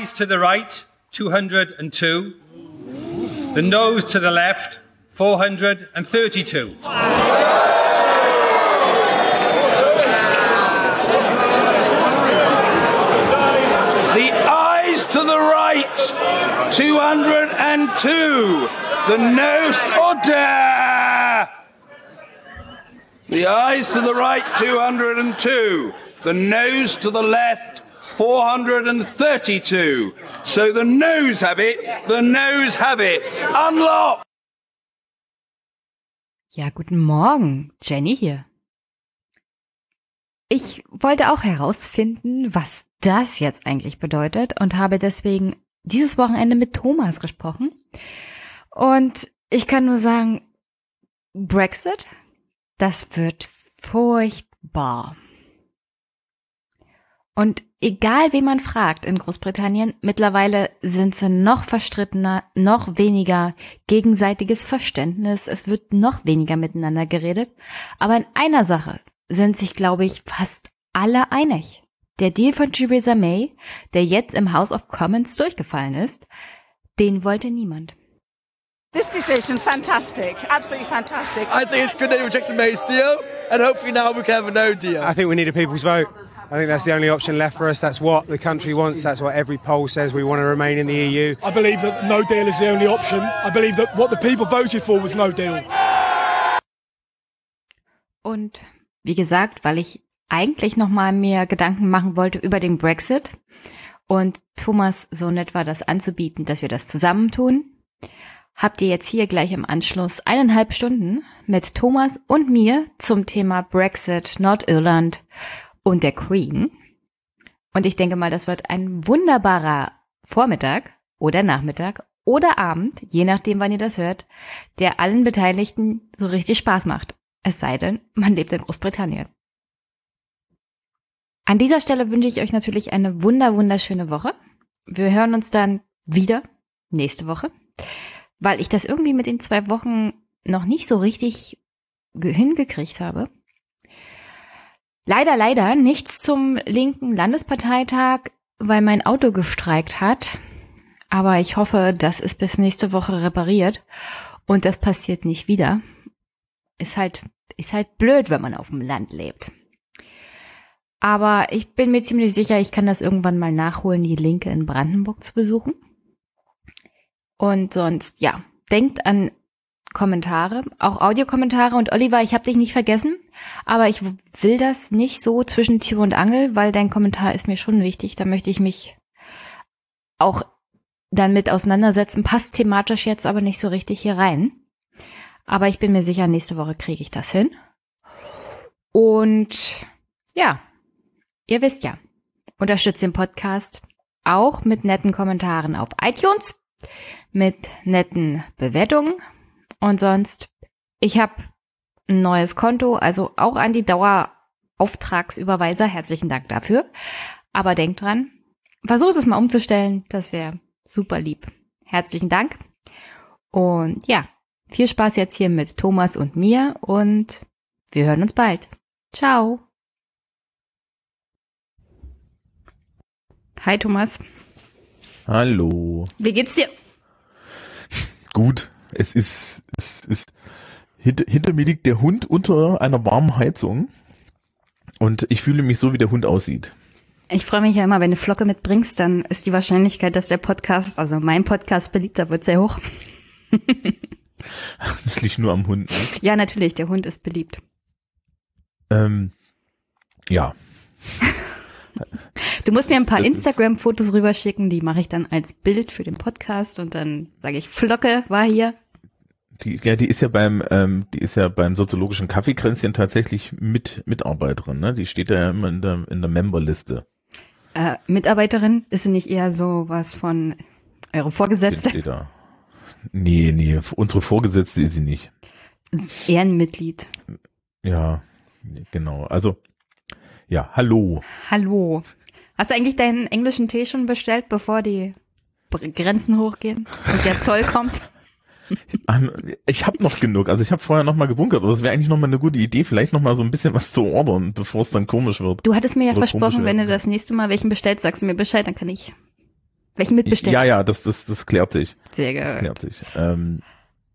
Eyes to the right, 202. The nose to the left, 432. The eyes to the right, 202. The nose, oh order! The eyes to the right, 202. The nose to the left, 432. So the nose have it, the nose have it. Unlock! Ja, guten Morgen, Jenny hier. Ich wollte auch herausfinden, was das jetzt eigentlich bedeutet und habe deswegen dieses Wochenende mit Thomas gesprochen. Und ich kann nur sagen, Brexit, das wird furchtbar. Und egal wen man fragt in Großbritannien, mittlerweile sind sie noch verstrittener, noch weniger gegenseitiges Verständnis, es wird noch weniger miteinander geredet. Aber in einer Sache sind sich, glaube ich, fast alle einig. Der Deal von Theresa May, der jetzt im House of Commons durchgefallen ist, den wollte niemand. This decision's fantastic, absolutely fantastic. I think it's good they rejected May's deal, and hopefully now we can have a no deal. I think we need a people's vote. I think that's the only option left for us. That's what the country wants. That's what every poll says. We want to remain in the EU. I believe that no deal is the only option. I believe that what the people voted for was no deal. Und wie gesagt, weil ich eigentlich noch mal mehr Gedanken machen wollte über den Brexit und Thomas so nett war, das anzubieten, dass wir das zusammentun, habt ihr jetzt hier gleich im Anschluss eineinhalb Stunden mit Thomas und mir zum Thema Brexit, Nordirland und der Queen. Und ich denke mal, das wird ein wunderbarer Vormittag oder Nachmittag oder Abend, je nachdem, wann ihr das hört, der allen Beteiligten so richtig Spaß macht. Es sei denn, man lebt in Großbritannien. An dieser Stelle wünsche ich euch natürlich eine wunder, wunderschöne Woche. Wir hören uns dann wieder nächste Woche, weil ich das irgendwie mit den zwei Wochen noch nicht so richtig hingekriegt habe. Leider, leider nichts zum linken Landesparteitag, weil mein Auto gestreikt hat. Aber ich hoffe, das ist bis nächste Woche repariert und das passiert nicht wieder. Ist halt, ist halt blöd, wenn man auf dem Land lebt. Aber ich bin mir ziemlich sicher, ich kann das irgendwann mal nachholen, die Linke in Brandenburg zu besuchen. Und sonst, ja, denkt an Kommentare, auch Audiokommentare. Und Oliver, ich habe dich nicht vergessen, aber ich will das nicht so zwischen Tür und Angel, weil dein Kommentar ist mir schon wichtig. Da möchte ich mich auch dann mit auseinandersetzen. Passt thematisch jetzt aber nicht so richtig hier rein. Aber ich bin mir sicher, nächste Woche kriege ich das hin. Und ja, ihr wisst ja, unterstützt den Podcast auch mit netten Kommentaren auf iTunes, mit netten Bewertungen und sonst, ich habe ein neues Konto, also auch an die Dauerauftragsüberweiser. Herzlichen Dank dafür. Aber denkt dran, versucht es mal umzustellen. Das wäre super lieb. Herzlichen Dank. Und ja, viel Spaß jetzt hier mit Thomas und mir und wir hören uns bald. Ciao. Hi Thomas. Hallo. Wie geht's dir? Gut. Es ist, es ist, hinter, hinter mir liegt der Hund unter einer warmen Heizung und ich fühle mich so, wie der Hund aussieht. Ich freue mich ja immer, wenn du Flocke mitbringst, dann ist die Wahrscheinlichkeit, dass der Podcast, also mein Podcast beliebter wird, sehr hoch. das liegt nur am Hund. Ne? Ja, natürlich, der Hund ist beliebt. Ähm, ja. Du musst mir ein paar Instagram-Fotos rüberschicken, die mache ich dann als Bild für den Podcast und dann sage ich, Flocke war hier. Die, ja, die ist ja beim, ähm, die ist ja beim soziologischen Kaffeekränzchen tatsächlich mit Mitarbeiterin, ne? Die steht ja immer in der, in der Memberliste. Äh, Mitarbeiterin ist sie nicht eher so was von eure Vorgesetzte? Steht da. Nee, nee, unsere Vorgesetzte ist sie nicht. Ehrenmitglied. Ja, genau. Also, ja, hallo. Hallo. Hast du eigentlich deinen englischen Tee schon bestellt, bevor die Grenzen hochgehen und der Zoll kommt? Ich habe noch genug. Also ich habe vorher noch mal gebunkert. Aber das wäre eigentlich noch mal eine gute Idee, vielleicht noch mal so ein bisschen was zu ordern, bevor es dann komisch wird. Du hattest mir ja Oder versprochen, wenn du das nächste Mal welchen bestellst, sagst du mir Bescheid, dann kann ich Welchen mitbestimmt? Ja, ja, das, das, das klärt sich. Sehr Das gut. klärt sich. Ähm,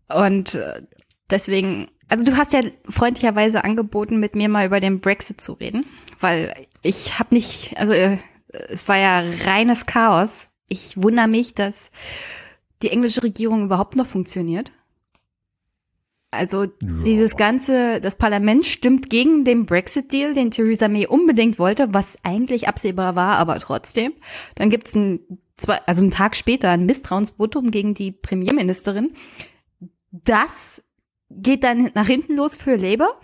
Und äh, deswegen, also du hast ja freundlicherweise angeboten, mit mir mal über den Brexit zu reden, weil ich habe nicht, also äh, es war ja reines Chaos. Ich wundere mich, dass die englische Regierung überhaupt noch funktioniert. Also dieses ganze, das Parlament stimmt gegen den Brexit-Deal, den Theresa May unbedingt wollte, was eigentlich absehbar war, aber trotzdem. Dann gibt's ein, zwei, also einen Tag später ein Misstrauensvotum gegen die Premierministerin. Das geht dann nach hinten los für Labour.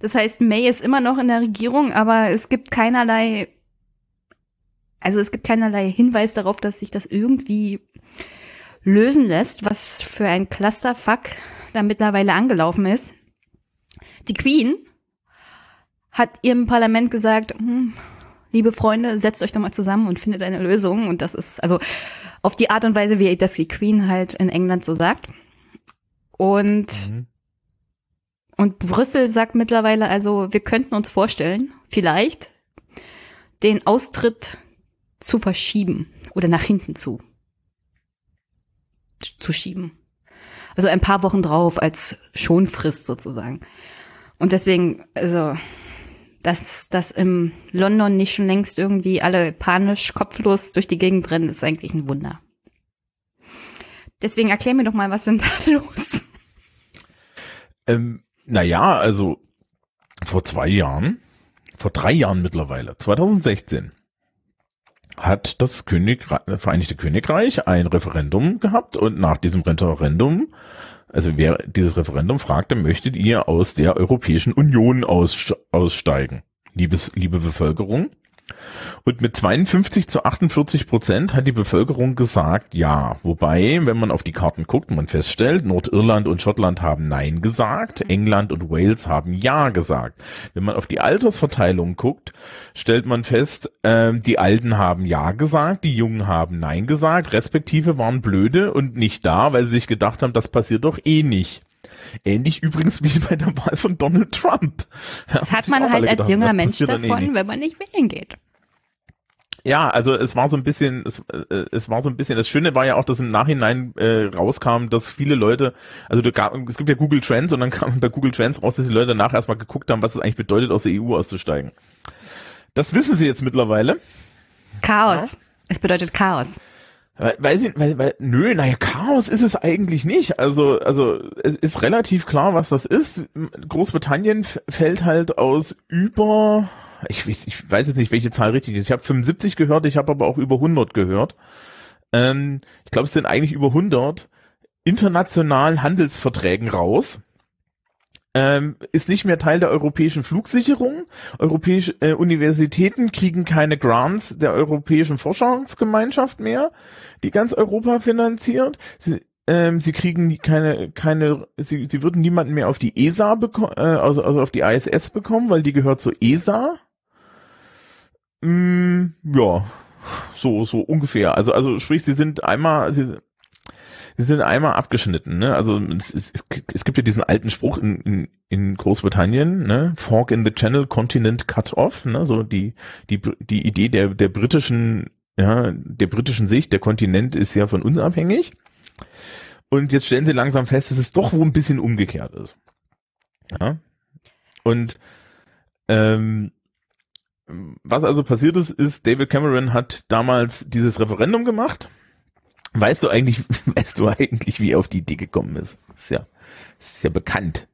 Das heißt, May ist immer noch in der Regierung, aber es gibt keinerlei, also es gibt keinerlei Hinweis darauf, dass sich das irgendwie lösen lässt, was für ein Clusterfuck da mittlerweile angelaufen ist. Die Queen hat ihrem Parlament gesagt, hm, liebe Freunde, setzt euch doch mal zusammen und findet eine Lösung. Und das ist also auf die Art und Weise, wie das die Queen halt in England so sagt. Und, Mhm. und Brüssel sagt mittlerweile also, wir könnten uns vorstellen, vielleicht den Austritt zu verschieben oder nach hinten zu, zu schieben. Also ein paar Wochen drauf als Schonfrist sozusagen. Und deswegen, also, dass, dass im London nicht schon längst irgendwie alle panisch, kopflos durch die Gegend rennen, ist eigentlich ein Wunder. Deswegen erklär mir doch mal, was denn da los? Ähm, naja, also vor zwei Jahren, vor drei Jahren mittlerweile, 2016, hat das Königreich, Vereinigte Königreich ein Referendum gehabt und nach diesem Referendum, also wer dieses Referendum fragte, möchtet ihr aus der Europäischen Union aus, aussteigen? Liebes, liebe Bevölkerung. Und mit 52 zu 48 Prozent hat die Bevölkerung gesagt ja. Wobei, wenn man auf die Karten guckt, man feststellt, Nordirland und Schottland haben Nein gesagt, England und Wales haben Ja gesagt. Wenn man auf die Altersverteilung guckt, stellt man fest, ähm, die Alten haben Ja gesagt, die Jungen haben Nein gesagt, respektive waren blöde und nicht da, weil sie sich gedacht haben, das passiert doch eh nicht. Ähnlich übrigens wie bei der Wahl von Donald Trump. Das hat man halt als junger Mensch davon, wenn man nicht wählen geht. Ja, also es war so ein bisschen, es, äh, es war so ein bisschen, das Schöne war ja auch, dass im Nachhinein äh, rauskam, dass viele Leute, also da gab, es gibt ja Google Trends und dann kam bei Google Trends raus, dass die Leute danach erstmal geguckt haben, was es eigentlich bedeutet, aus der EU auszusteigen. Das wissen sie jetzt mittlerweile. Chaos. Es bedeutet Chaos. Weil, sie, weil, weil, nö, naja, Chaos ist es eigentlich nicht. Also, also es ist relativ klar, was das ist. Großbritannien fällt halt aus über, ich weiß, ich weiß jetzt nicht, welche Zahl richtig ist. Ich habe 75 gehört, ich habe aber auch über 100 gehört. Ähm, ich glaube, es sind eigentlich über 100 internationalen Handelsverträgen raus. Ähm, ist nicht mehr Teil der europäischen Flugsicherung. Europäische äh, Universitäten kriegen keine Grants der europäischen Forschungsgemeinschaft mehr, die ganz Europa finanziert. Sie, ähm, sie kriegen keine, keine, sie, sie würden niemanden mehr auf die ESA bekommen, äh, also, also auf die ISS bekommen, weil die gehört zur ESA. Mm, ja, so, so ungefähr. Also, also sprich, sie sind einmal, sie, sie sind einmal abgeschnitten, ne? Also es, es, es gibt ja diesen alten Spruch in, in, in Großbritannien, ne? Fork in the Channel, Continent cut off, ne? So die, die, die Idee der, der britischen, ja, der britischen Sicht, der Kontinent ist ja von uns abhängig. Und jetzt stellen sie langsam fest, dass es doch wohl ein bisschen umgekehrt ist. Ja. Und ähm, was also passiert ist, ist, David Cameron hat damals dieses Referendum gemacht. Weißt du eigentlich, weißt du eigentlich, wie er auf die Idee gekommen ist? Ist ja, ist ja bekannt.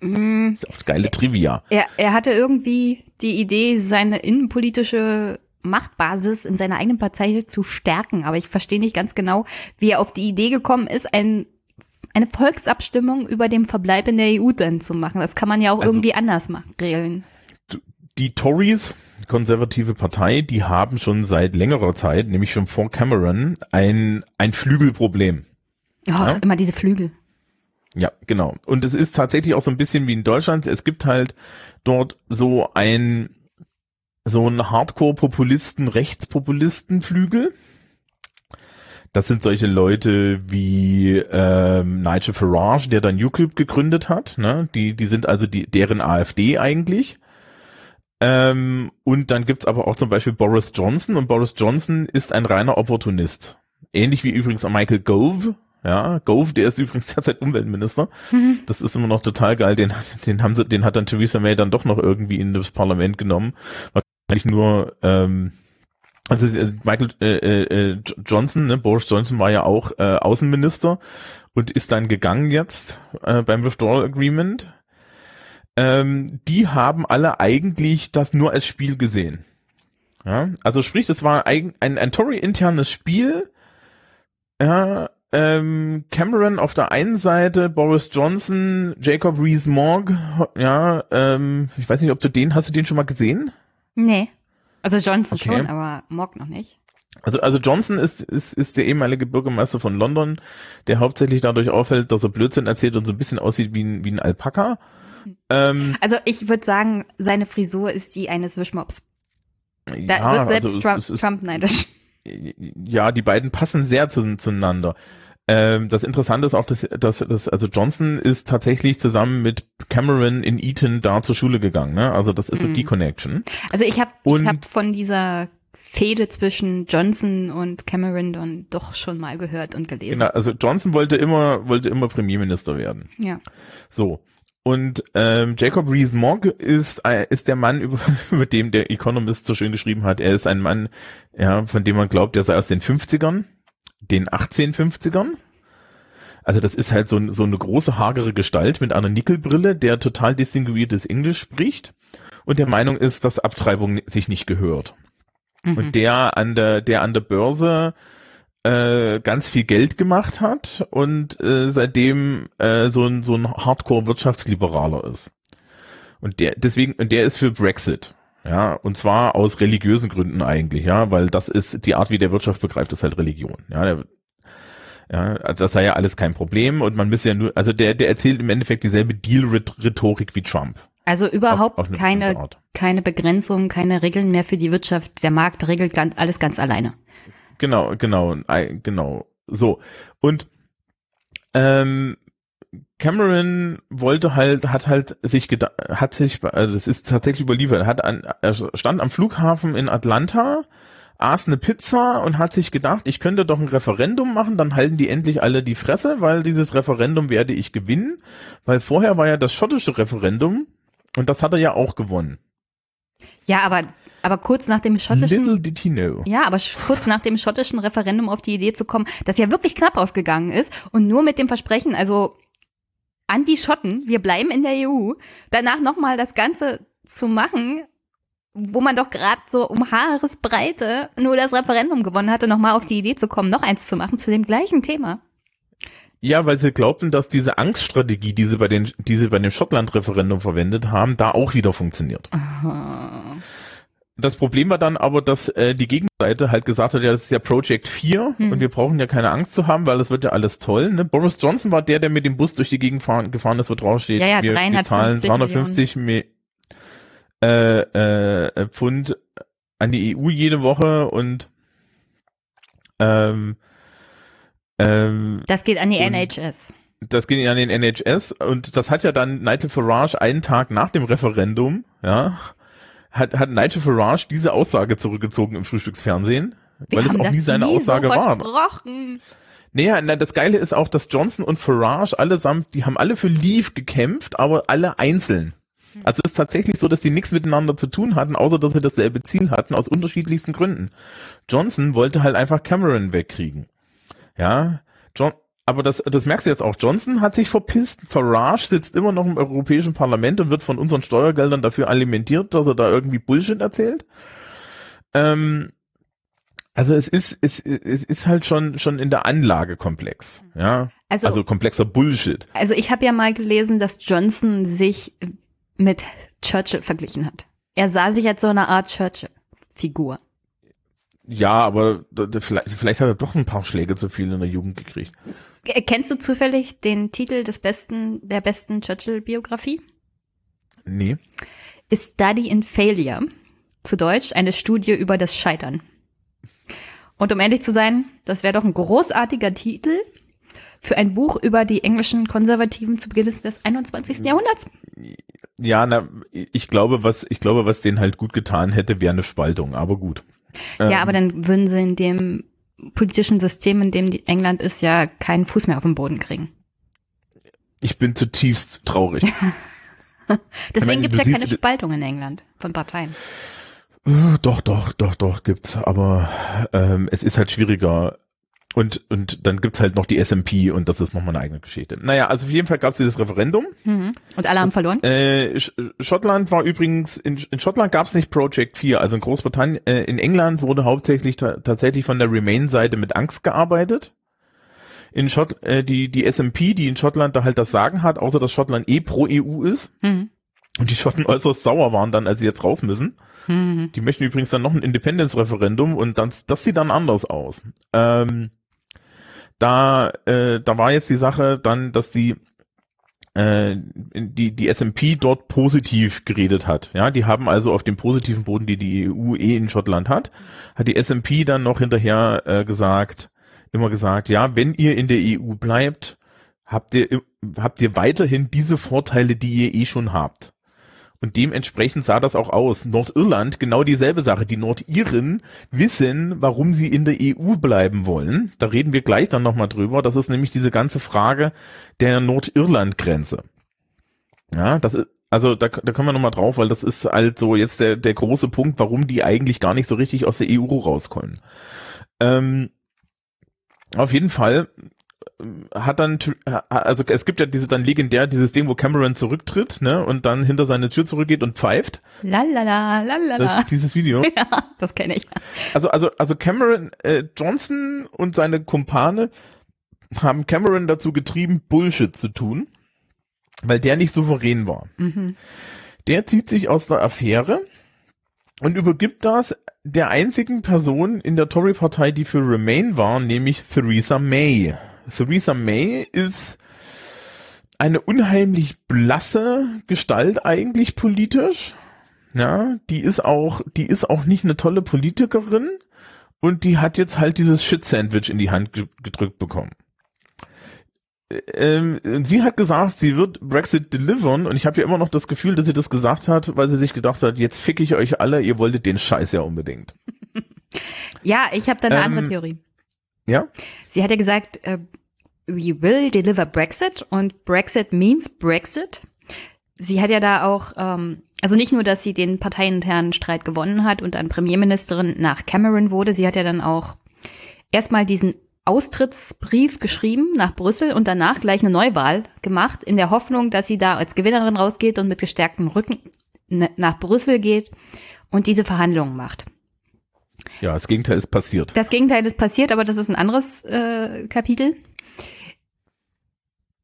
Mm, Ist auch geile Trivia. er, er hatte irgendwie die Idee, seine innenpolitische Machtbasis in seiner eigenen Partei zu stärken. Aber ich verstehe nicht ganz genau, wie er auf die Idee gekommen ist, ein, eine Volksabstimmung über den Verbleib in der EU dann zu machen. Das kann man ja auch Also- irgendwie anders machen, regeln. Die Tories, die konservative Partei, die haben schon seit längerer Zeit, nämlich schon vor Cameron, ein, ein Flügelproblem. Oh, Ja. Immer diese Flügel. Ja, genau. Und es ist tatsächlich auch so ein bisschen wie in Deutschland. Es gibt halt dort so ein, so ein Hardcore-Populisten, Rechtspopulisten-Flügel. Das sind solche Leute wie ähm, Nigel Farage, der dann UKIP gegründet hat. Ne? Die, die sind also die, deren AfD eigentlich. Ähm, und dann gibt's aber auch zum Beispiel Boris Johnson und Boris Johnson ist ein reiner Opportunist. Ähnlich wie übrigens Michael Gove. Ja, Gove, der ist übrigens derzeit Umweltminister. Das ist immer noch total geil. Den, den haben sie, den hat dann Theresa May dann doch noch irgendwie in das Parlament genommen. Wahrscheinlich nur, ähm, also es ist, äh, Michael äh, äh, Johnson, ne, Boris Johnson war ja auch äh, Außenminister und ist dann gegangen jetzt äh, beim Withdrawal Agreement. Ähm, die haben alle eigentlich das nur als Spiel gesehen. Ja, also sprich, das war ein, ein, ein Tory-internes Spiel. Ja, ähm, Cameron auf der einen Seite, Boris Johnson, Jacob Rees-Mogg, ja, ähm, ich weiß nicht, ob du den, hast du den schon mal gesehen? Nee. Also Johnson Okay. schon, aber Mock noch nicht. Also, also Johnson ist, ist, ist der ehemalige Bürgermeister von London, der hauptsächlich dadurch auffällt, dass er Blödsinn erzählt und so ein bisschen aussieht wie ein, wie ein Alpaka. Ähm, Also ich würde sagen, seine Frisur ist die eines Wischmops. Da ja, wird selbst also Trump, ist, Trump neidisch. ja, die beiden passen sehr zu, zueinander. Ähm, das Interessante ist auch, dass, dass, dass also Johnson ist tatsächlich zusammen mit Cameron in Eton da zur Schule gegangen. Ne? Also das ist so Mhm. die Connection. Also ich habe ich hab von dieser Fehde zwischen Johnson und Cameron dann doch schon mal gehört und gelesen. Genau, also Johnson wollte immer wollte immer Premierminister werden. Ja. So. Und ähm, Jacob Rees-Mogg ist, äh, ist der Mann, über, über dem der Economist so schön geschrieben hat. Er ist ein Mann, ja, von dem man glaubt, der sei aus den 50ern, den 1850ern. Also das ist halt so, ein- so eine große, hagere Gestalt mit einer Nickelbrille, der total distinguiertes Englisch spricht und der Meinung ist, dass Abtreibung sich nicht gehört. Mhm. Und der an der, der an der Börse äh, ganz viel Geld gemacht hat und äh, seitdem äh, so ein, so ein Hardcore-Wirtschaftsliberaler ist. Und der, deswegen, und der ist für Brexit. Ja, und zwar aus religiösen Gründen eigentlich, ja, weil das ist die Art, wie der Wirtschaft begreift, ist halt Religion. Ja, der, ja, das sei ja alles kein Problem und man müsse ja nur, also der, der erzählt im Endeffekt dieselbe Deal-Rhetorik wie Trump. Also überhaupt Auf- auf eine keine, keine Begrenzung, keine Regeln mehr für die Wirtschaft. Der Markt regelt ganz, alles ganz alleine. Genau, genau, genau. So. Und ähm, Cameron wollte halt, hat halt sich gedacht, hat sich, also das ist tatsächlich überliefert, hat an, er stand am Flughafen in Atlanta, aß eine Pizza und hat sich gedacht, ich könnte doch ein Referendum machen, dann halten die endlich alle die Fresse, weil dieses Referendum werde ich gewinnen, weil vorher war ja das schottische Referendum und das hat er ja auch gewonnen. Ja, aber, aber kurz nach dem schottischen, Little did he know. ja, aber kurz nach dem schottischen Referendum auf die Idee zu kommen, das ja wirklich knapp ausgegangen ist und nur mit dem Versprechen, also an die Schotten, wir bleiben in der EU, danach nochmal das Ganze zu machen, wo man doch gerade so um Haaresbreite nur das Referendum gewonnen hatte, nochmal auf die Idee zu kommen, noch eins zu machen zu dem gleichen Thema. Ja, weil sie glaubten, dass diese Angststrategie, die sie bei den, die sie bei dem Schottland-Referendum verwendet haben, da auch wieder funktioniert. Das Problem war dann aber, dass äh, die Gegenseite halt gesagt hat, ja, das ist ja Project 4 Hm. und wir brauchen ja keine Angst zu haben, weil das wird ja alles toll. Ne? Boris Johnson war der, der mit dem Bus durch die Gegend fahren, gefahren ist, wo draufsteht, Ja, ja, wir, wir 350 zahlen 350 Mi äh, äh, Pfund an die EU jede Woche und ähm, ähm, Das geht an die NHS. das ging an den NHS und das hat ja dann Nigel Farage einen Tag nach dem Referendum, ja, hat, hat Nigel Farage diese Aussage zurückgezogen im Frühstücksfernsehen, Wir weil es auch nie seine nie Aussage so war. versprochen. Naja, na, das Geile ist auch, dass Johnson und Farage allesamt, die haben alle für Leave gekämpft, aber alle einzeln. Also es ist tatsächlich so, dass die nichts miteinander zu tun hatten, außer dass sie dasselbe Ziel hatten, aus unterschiedlichsten Gründen. Johnson wollte halt einfach Cameron wegkriegen. Ja, John, aber das, das merkst du jetzt auch. Johnson hat sich verpisst. Farage sitzt immer noch im Europäischen Parlament und wird von unseren Steuergeldern dafür alimentiert, dass er da irgendwie Bullshit erzählt. Ähm, also es ist, es, es ist halt schon, schon in der Anlage komplex. Ja, Also, also komplexer Bullshit. also ich habe ja mal gelesen, dass Johnson sich mit Churchill verglichen hat. Er sah sich als so eine Art Churchill-Figur. Ja, aber d- d- vielleicht, vielleicht hat er doch ein paar Schläge zu viel in der Jugend gekriegt. K- Kennst du zufällig den Titel des besten, der besten Churchill-Biografie? Nee. A Study in Failure. Zu Deutsch eine Studie über das Scheitern. Und um ehrlich zu sein, das wäre doch ein großartiger Titel Für ein Buch über die englischen Konservativen zu Beginn des 21. Jahrhunderts? Ja, na, ich glaube, was, ich glaube, was denen halt gut getan hätte, wäre eine Spaltung, aber gut. Ja, Ähm, aber dann würden sie in dem politischen System, in dem die England ist, ja keinen Fuß mehr auf den Boden kriegen. Ich bin zutiefst traurig. Deswegen gibt es ja keine Spaltung in England von Parteien. Äh, Doch, doch, doch, doch, gibt's. Aber ähm, es ist halt schwieriger. Und, und dann gibt's halt noch die SMP und das ist nochmal eine eigene Geschichte. Naja, also auf jeden Fall gab's dieses Referendum. Mhm. Und alle haben Das, verloren? Äh, Sch Schottland war übrigens, in, in Schottland gab's nicht Project 4, also in Großbritannien, äh, in England wurde hauptsächlich ta tatsächlich von der Remain-Seite mit Angst gearbeitet. In Schott, äh, die, die SMP, die in Schottland da halt das Sagen hat, außer dass Schottland eh pro EU ist Mhm. und die Schotten äußerst sauer waren dann, als sie jetzt raus müssen. Mhm. Die möchten übrigens dann noch ein Independence-Referendum und dann, das sieht dann anders aus. Ähm, da, äh, da war jetzt die Sache dann, dass die äh, die die SMP dort positiv geredet hat. Ja, die haben also auf dem positiven Boden, die die EU eh in Schottland hat, hat die SMP dann noch hinterher äh, gesagt, immer gesagt, ja, wenn ihr in der EU bleibt, habt ihr habt ihr weiterhin diese Vorteile, die ihr eh schon habt. Und dementsprechend sah das auch aus. Nordirland genau dieselbe Sache. Die Nordiren wissen, warum sie in der EU bleiben wollen. Da reden wir gleich dann nochmal drüber. Das ist nämlich diese ganze Frage der Nordirland-Grenze. Ja, das ist, also da, da kommen wir nochmal drauf, weil das ist halt so jetzt der, der große Punkt, warum die eigentlich gar nicht so richtig aus der EU rauskommen. Ähm, auf jeden Fall hat dann, also es gibt ja diese dann legendär dieses Ding, wo Cameron zurücktritt, ne, und dann hinter seine Tür zurückgeht und pfeift. Lalala, Das, lalala. dieses Video. Ja, das kenne ich. Also, also, also Cameron äh, Johnson und seine Kumpane haben Cameron dazu getrieben, Bullshit zu tun, weil der nicht souverän war. Mhm. Der zieht sich aus der Affäre und übergibt das der einzigen Person in der Tory-Partei, die für Remain war, nämlich Theresa May. Theresa May ist eine unheimlich blasse Gestalt eigentlich politisch. Ja, die ist auch, die ist auch nicht eine tolle Politikerin und die hat jetzt halt dieses Shit-Sandwich in die Hand ge gedrückt bekommen. Ähm, sie hat gesagt, sie wird Brexit delivern und ich habe ja immer noch das Gefühl, dass sie das gesagt hat, weil sie sich gedacht hat, jetzt fick ich euch alle, ihr wolltet den Scheiß ja unbedingt. Ja, ich habe da eine Ähm, andere Theorie. Ja? Sie hat ja gesagt, äh, we will deliver Brexit und Brexit means Brexit. Sie hat ja da auch, ähm, also nicht nur, dass sie den parteiinternen Streit gewonnen hat und dann Premierministerin nach Cameron wurde, sie hat ja dann auch erstmal diesen Austrittsbrief geschrieben nach Brüssel und danach gleich eine Neuwahl gemacht, in der Hoffnung, dass sie da als Gewinnerin rausgeht und mit gestärktem Rücken nach Brüssel geht und diese Verhandlungen macht. Ja, das Gegenteil ist passiert. Das Gegenteil ist passiert, aber das ist ein anderes äh, Kapitel.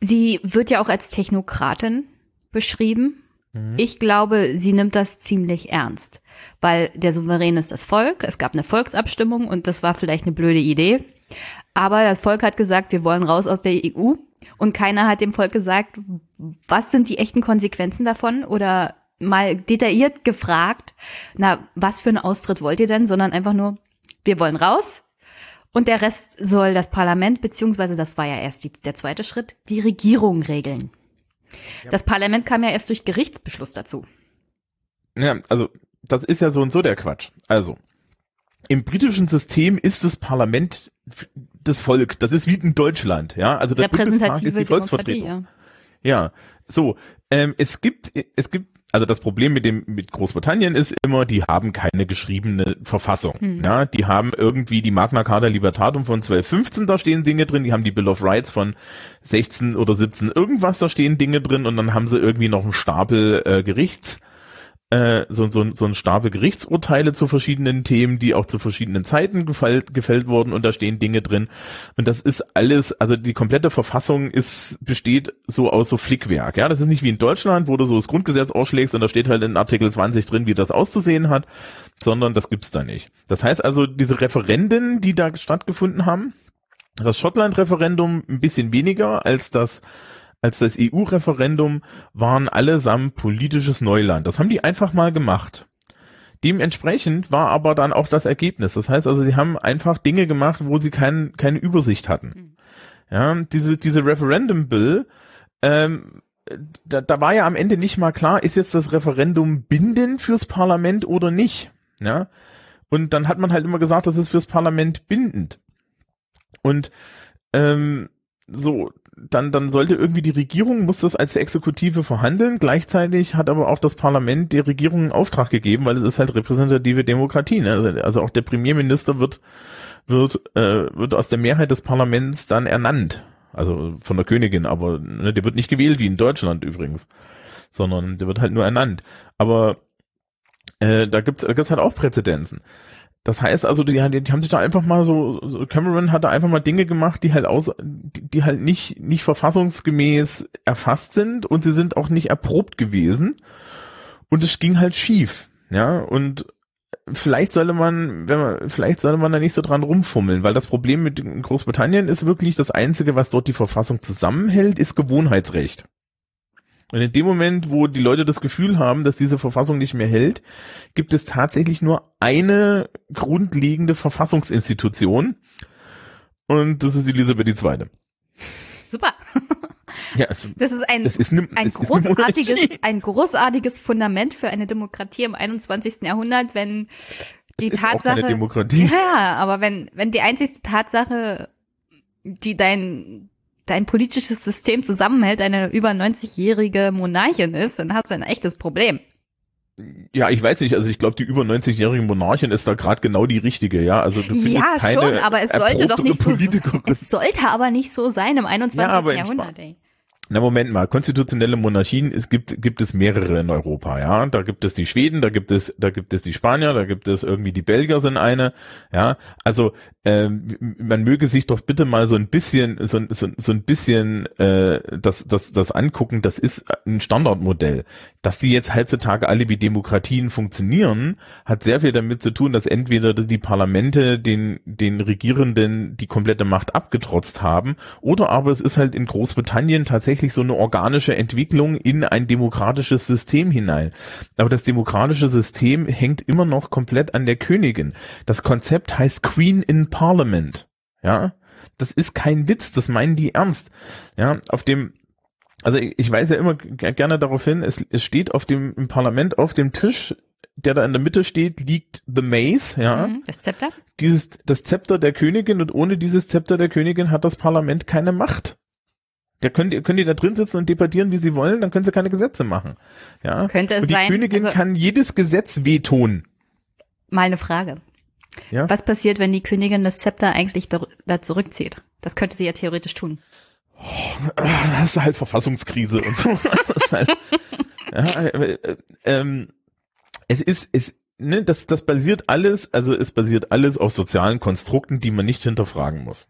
Sie wird ja auch als Technokratin beschrieben. Ich glaube, sie nimmt das ziemlich ernst, weil der Souverän ist das Volk. Es gab eine Volksabstimmung und das war vielleicht eine blöde Idee. Aber das Volk hat gesagt, wir wollen raus aus der EU und keiner hat dem Volk gesagt, was sind die echten Konsequenzen davon oder mal detailliert gefragt, na, was für einen Austritt wollt ihr denn, sondern einfach nur, wir wollen raus und der Rest soll das Parlament, beziehungsweise das war ja erst die, der zweite Schritt, die Regierung regeln. Das Parlament kam ja erst durch Gerichtsbeschluss dazu. Ja, also das ist ja so und so der Quatsch. Also im britischen System ist das Parlament das Volk. Das ist wie in Deutschland, ja. Also der Bundestag ist die Volksvertretung. ja. Ja, so. Ähm, es gibt, es gibt, also das Problem mit dem mit Großbritannien ist immer, die haben keine geschriebene Verfassung. Hm. Ja, die haben irgendwie die Magna Carta Libertatum von 1215, da stehen Dinge drin. Die haben die Bill of Rights von 16 oder 17 irgendwas, da stehen Dinge drin. Und dann haben sie irgendwie noch einen Stapel äh, Gerichts äh, so, so, so ein Stapel Gerichtsurteile zu verschiedenen Themen, die auch zu verschiedenen Zeiten gefällt, gefällt wurden und da stehen Dinge drin. Und das ist alles, also die komplette Verfassung ist, besteht so aus so Flickwerk. Ja, das ist nicht wie in Deutschland, wo du so das Grundgesetz ausschlägst und da steht halt in Artikel 20 drin, wie das auszusehen hat, sondern das gibt's da nicht. Das heißt also, diese Referenden, die da stattgefunden haben, das Schottland-Referendum ein bisschen weniger als das als das EU-Referendum waren allesamt politisches Neuland. Das haben die einfach mal gemacht. Dementsprechend war aber dann auch das Ergebnis. Das heißt also, sie haben einfach Dinge gemacht, wo sie kein, keine Übersicht hatten. Ja, diese, diese Referendum Bill, ähm, da, da war ja am Ende nicht mal klar, ist jetzt das Referendum bindend fürs Parlament oder nicht. Ja. Und dann hat man halt immer gesagt, das ist fürs Parlament bindend. Und ähm, so, dann, dann sollte irgendwie die Regierung, muss das als Exekutive verhandeln. Gleichzeitig hat aber auch das Parlament der Regierung einen Auftrag gegeben, weil es ist halt repräsentative Demokratie. Ne? Also, also auch der Premierminister wird, wird, äh, wird aus der Mehrheit des Parlaments dann ernannt. Also von der Königin, aber ne, der wird nicht gewählt wie in Deutschland übrigens, sondern der wird halt nur ernannt. Aber äh, da gibt's da gibt's halt auch Präzedenzen. Das heißt also, die, die haben sich da einfach mal so, Cameron hat da einfach mal Dinge gemacht, die halt aus, die, die halt nicht, nicht verfassungsgemäß erfasst sind und sie sind auch nicht erprobt gewesen. Und es ging halt schief. Ja, und vielleicht sollte man, wenn man, vielleicht sollte man da nicht so dran rumfummeln, weil das Problem mit Großbritannien ist wirklich das einzige, was dort die Verfassung zusammenhält, ist Gewohnheitsrecht. Und in dem Moment, wo die Leute das Gefühl haben, dass diese Verfassung nicht mehr hält, gibt es tatsächlich nur eine grundlegende Verfassungsinstitution. Und das ist Elisabeth II. Super. Ja, also, Das ist ein, es ist ne, ein, großartiges, ein großartiges Fundament für eine Demokratie im 21. Jahrhundert, wenn die auch Tatsache. Ja, aber wenn, wenn die einzigste Tatsache, die dein, dein politisches System zusammenhält, eine über 90-jährige Monarchin ist, dann hast du ein echtes Problem. Ja, ich weiß nicht, also ich glaube, die über 90-jährige Monarchin ist da gerade genau die richtige, ja. Also du findest Ja, keine schon, aber es sollte doch nicht so, es sollte aber nicht so sein im 21. Ja, aber Jahrhundert, ey. Na Moment mal, konstitutionelle Monarchien, es gibt gibt es mehrere in Europa, ja. Da gibt es die Schweden, da gibt es da gibt es die Spanier, da gibt es irgendwie die Belgier sind eine, ja. Also ähm, man möge sich doch bitte mal so ein bisschen so, so, so ein bisschen äh, das das das angucken. Das ist ein Standardmodell, dass die jetzt heutzutage alle wie Demokratien funktionieren, hat sehr viel damit zu tun, dass entweder die Parlamente den den Regierenden die komplette Macht abgetrotzt haben, oder aber es ist halt in Großbritannien tatsächlich so eine organische Entwicklung in ein demokratisches System hinein. Aber das demokratische System hängt immer noch komplett an der Königin. Das Konzept heißt Queen in Parliament. Ja, das ist kein Witz, das meinen die ernst. Ja, auf dem also ich, weise ja immer gerne darauf hin, es, es steht auf dem im Parlament auf dem Tisch, der da in der Mitte steht, liegt the Mace, ja Mhm, Das Zepter? dieses, das Zepter der Königin und ohne dieses Zepter der Königin hat das Parlament keine Macht. Da könnt ihr, könnt ihr da drin sitzen und debattieren, wie sie wollen, dann können sie keine Gesetze machen. Ja. Könnte es und die sein, Königin also- kann jedes Gesetz vetoen. Mal eine Frage. Ja. Was passiert, wenn die Königin das Zepter eigentlich da, da zurückzieht? Das könnte sie ja theoretisch tun. Das ist halt Verfassungskrise und so. Das ist halt, ja, äh, äh, ähm, es ist, es, ne, das, das basiert alles, also es basiert alles auf sozialen Konstrukten, die man nicht hinterfragen muss.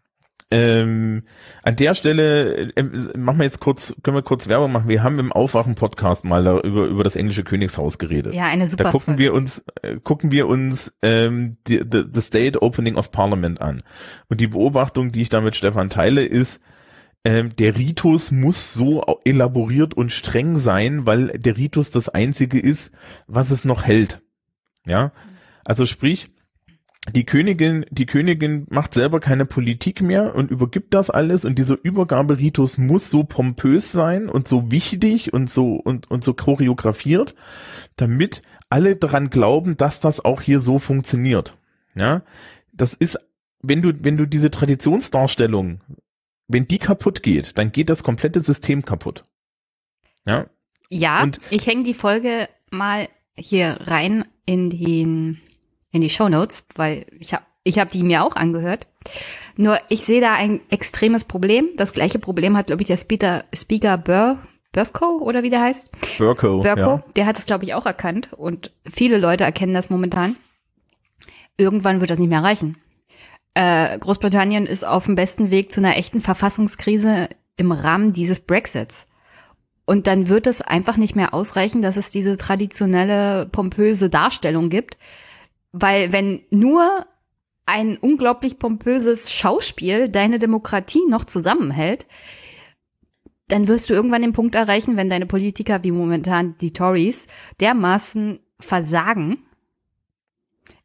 Ähm, an der Stelle äh, machen wir jetzt kurz, können wir kurz Werbung machen. Wir haben im Aufwachen-Podcast mal da über, über das englische Königshaus geredet. Ja, eine super Da gucken Folge. wir uns, äh, gucken wir uns ähm, die, the, the State Opening of Parliament an. Und die Beobachtung, die ich da mit Stefan teile, ist, ähm, der Ritus muss so elaboriert und streng sein, weil der Ritus das einzige ist, was es noch hält. Ja, also sprich, die Königin, die Königin macht selber keine Politik mehr und übergibt das alles und dieser Übergaberitus muss so pompös sein und so wichtig und so und, und so choreografiert, damit alle daran glauben, dass das auch hier so funktioniert. Ja, das ist, wenn du, wenn du diese Traditionsdarstellung, wenn die kaputt geht, dann geht das komplette System kaputt. Ja, Ja, Und- ich hänge die Folge mal hier rein in den in die Show Notes, weil ich habe ich hab die mir auch angehört. Nur ich sehe da ein extremes Problem. Das gleiche Problem hat, glaube ich, der Speaker, Speaker Bur, Bursko oder wie der heißt. Burko. Burko, Ja. der hat das, glaube ich, auch erkannt. Und viele Leute erkennen das momentan. Irgendwann wird das nicht mehr reichen. Äh, Großbritannien ist auf dem besten Weg zu einer echten Verfassungskrise im Rahmen dieses Brexits. Und dann wird es einfach nicht mehr ausreichen, dass es diese traditionelle, pompöse Darstellung gibt. Weil wenn nur ein unglaublich pompöses Schauspiel deine Demokratie noch zusammenhält, dann wirst du irgendwann den Punkt erreichen, wenn deine Politiker wie momentan die Tories dermaßen versagen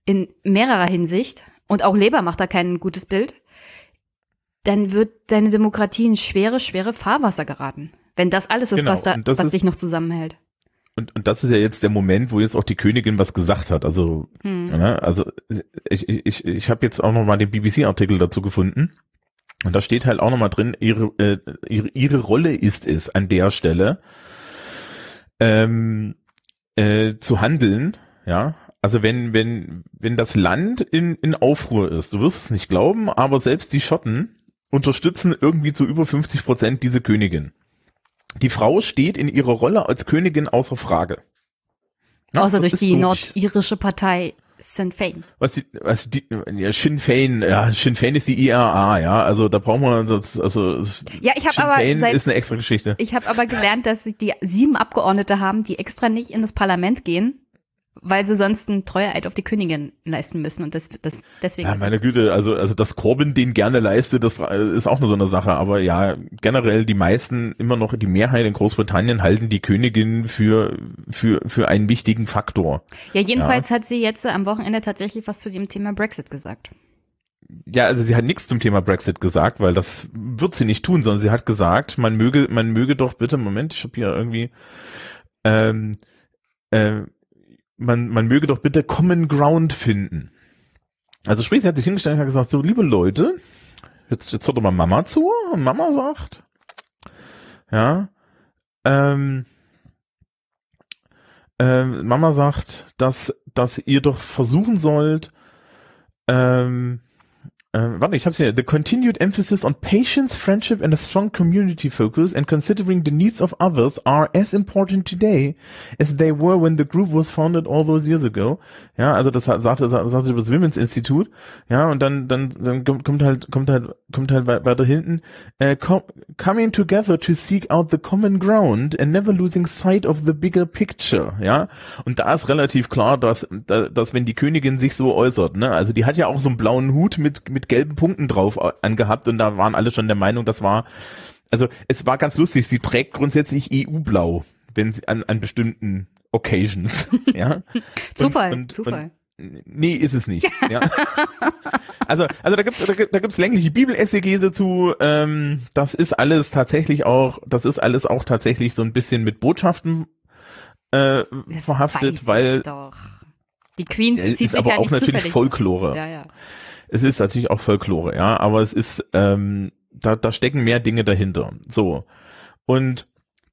in mehrerer Hinsicht und auch Labour macht da kein gutes Bild, dann wird deine Demokratie in schwere, schwere Fahrwasser geraten. Wenn das alles ist, Genau, was, da, was ist- dich noch zusammenhält. Und, und das ist ja jetzt der Moment, wo jetzt auch die Königin was gesagt hat. Also, Hm. ne, also ich, ich, ich, ich habe jetzt auch noch mal den BBC-Artikel dazu gefunden. Und da steht halt auch noch mal drin, ihre, äh, ihre, ihre Rolle ist es an der Stelle, ähm, äh, zu handeln, ja. Also wenn, wenn, wenn das Land in, in Aufruhr ist, du wirst es nicht glauben, aber selbst die Schotten unterstützen irgendwie zu über 50 Prozent diese Königin. Die Frau steht in ihrer Rolle als Königin außer Frage. Ja, Außer durch die nordirische Partei Sinn Fein. was die, was die, ja, Sinn Fein, ja, Sinn Fein ist die IRA, ja, also da brauchen wir, das, also, Ja, ich habe Sinn aber Fein seit, ist eine extra Geschichte. ich habe aber gelernt, dass die sieben Abgeordnete haben, die extra nicht in das Parlament gehen, weil sie sonst einen Treueeid auf die Königin leisten müssen und das, das deswegen. Ja, meine Güte, also, also dass Corbyn den gerne leistet, das ist auch nur so eine Sache, aber ja, generell die meisten, immer noch die Mehrheit in Großbritannien halten die Königin für, für, für einen wichtigen Faktor. ja, jedenfalls hat sie jetzt am Wochenende tatsächlich was zu dem Thema Brexit gesagt. Ja, also sie hat nichts zum Thema Brexit gesagt, weil das wird sie nicht tun, sondern sie hat gesagt, man möge, man möge doch bitte, Moment, ich habe hier irgendwie, ähm, äh, man, man möge doch bitte Common Ground finden. Also sprich, sie hat sich hingestellt und hat gesagt, so, liebe Leute, jetzt, jetzt hört doch mal Mama zu, und Mama sagt, ja, ähm, ähm, Mama sagt, dass, dass ihr doch versuchen sollt, ähm, ähm, warte, ich hab's hier. The continued emphasis on patience, friendship and a strong community focus and considering the needs of others are as important today as they were when the group was founded all those years ago. Ja, also das sagte, sagte sagte das Women's Institute. Ja, und dann, dann, dann kommt halt, kommt halt, kommt halt wei- weiter hinten. Äh, com coming together to seek out the common ground and never losing sight of the bigger picture. Ja, und da ist relativ klar, dass, da- dass wenn die Königin sich so äußert, ne, also die hat ja auch so einen blauen Hut mit, mit gelben Punkten drauf äh, angehabt und da waren alle schon der Meinung, das war, also es war ganz lustig, sie trägt grundsätzlich EU-Blau, wenn sie an, an bestimmten Occasions, ja. Zufall, und, Zufall. Und, nee, ist es nicht. Ja. Also, also da gibt's da, gibt- da gibt's längliche Bibelessegese zu. Ähm, das ist alles tatsächlich auch, das ist alles auch tatsächlich so ein bisschen mit Botschaften äh, Das verhaftet, weil doch. Die Queen ja, ist sich aber ja auch natürlich. Folklore. Ja, ja. Es ist natürlich auch Folklore, ja, aber es ist, ähm, da, da stecken mehr Dinge dahinter. So. Und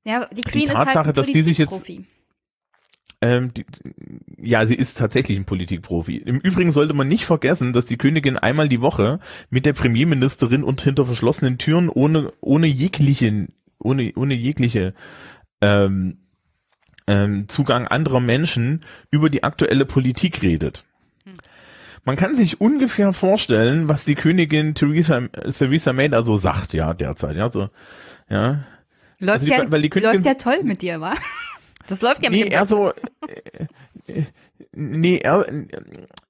Ja, die Queen ist Tatsache, halt ein dass die sich jetzt-. Ähm, die, ja, sie ist tatsächlich ein Politikprofi. Im Übrigen sollte man nicht vergessen, dass die Königin einmal die Woche mit der Premierministerin und hinter verschlossenen Türen ohne ohne jeglichen ohne ohne jegliche ähm, ähm, Zugang anderer Menschen über die aktuelle Politik redet. Man kann sich ungefähr vorstellen, was die Königin Theresa, Theresa May da so sagt, ja, derzeit, ja, so, ja. Läuft, also die- ja, weil die Königin- läuft ja toll mit dir, wa? Das läuft ja mit Nee, eher so, äh, nee, eher,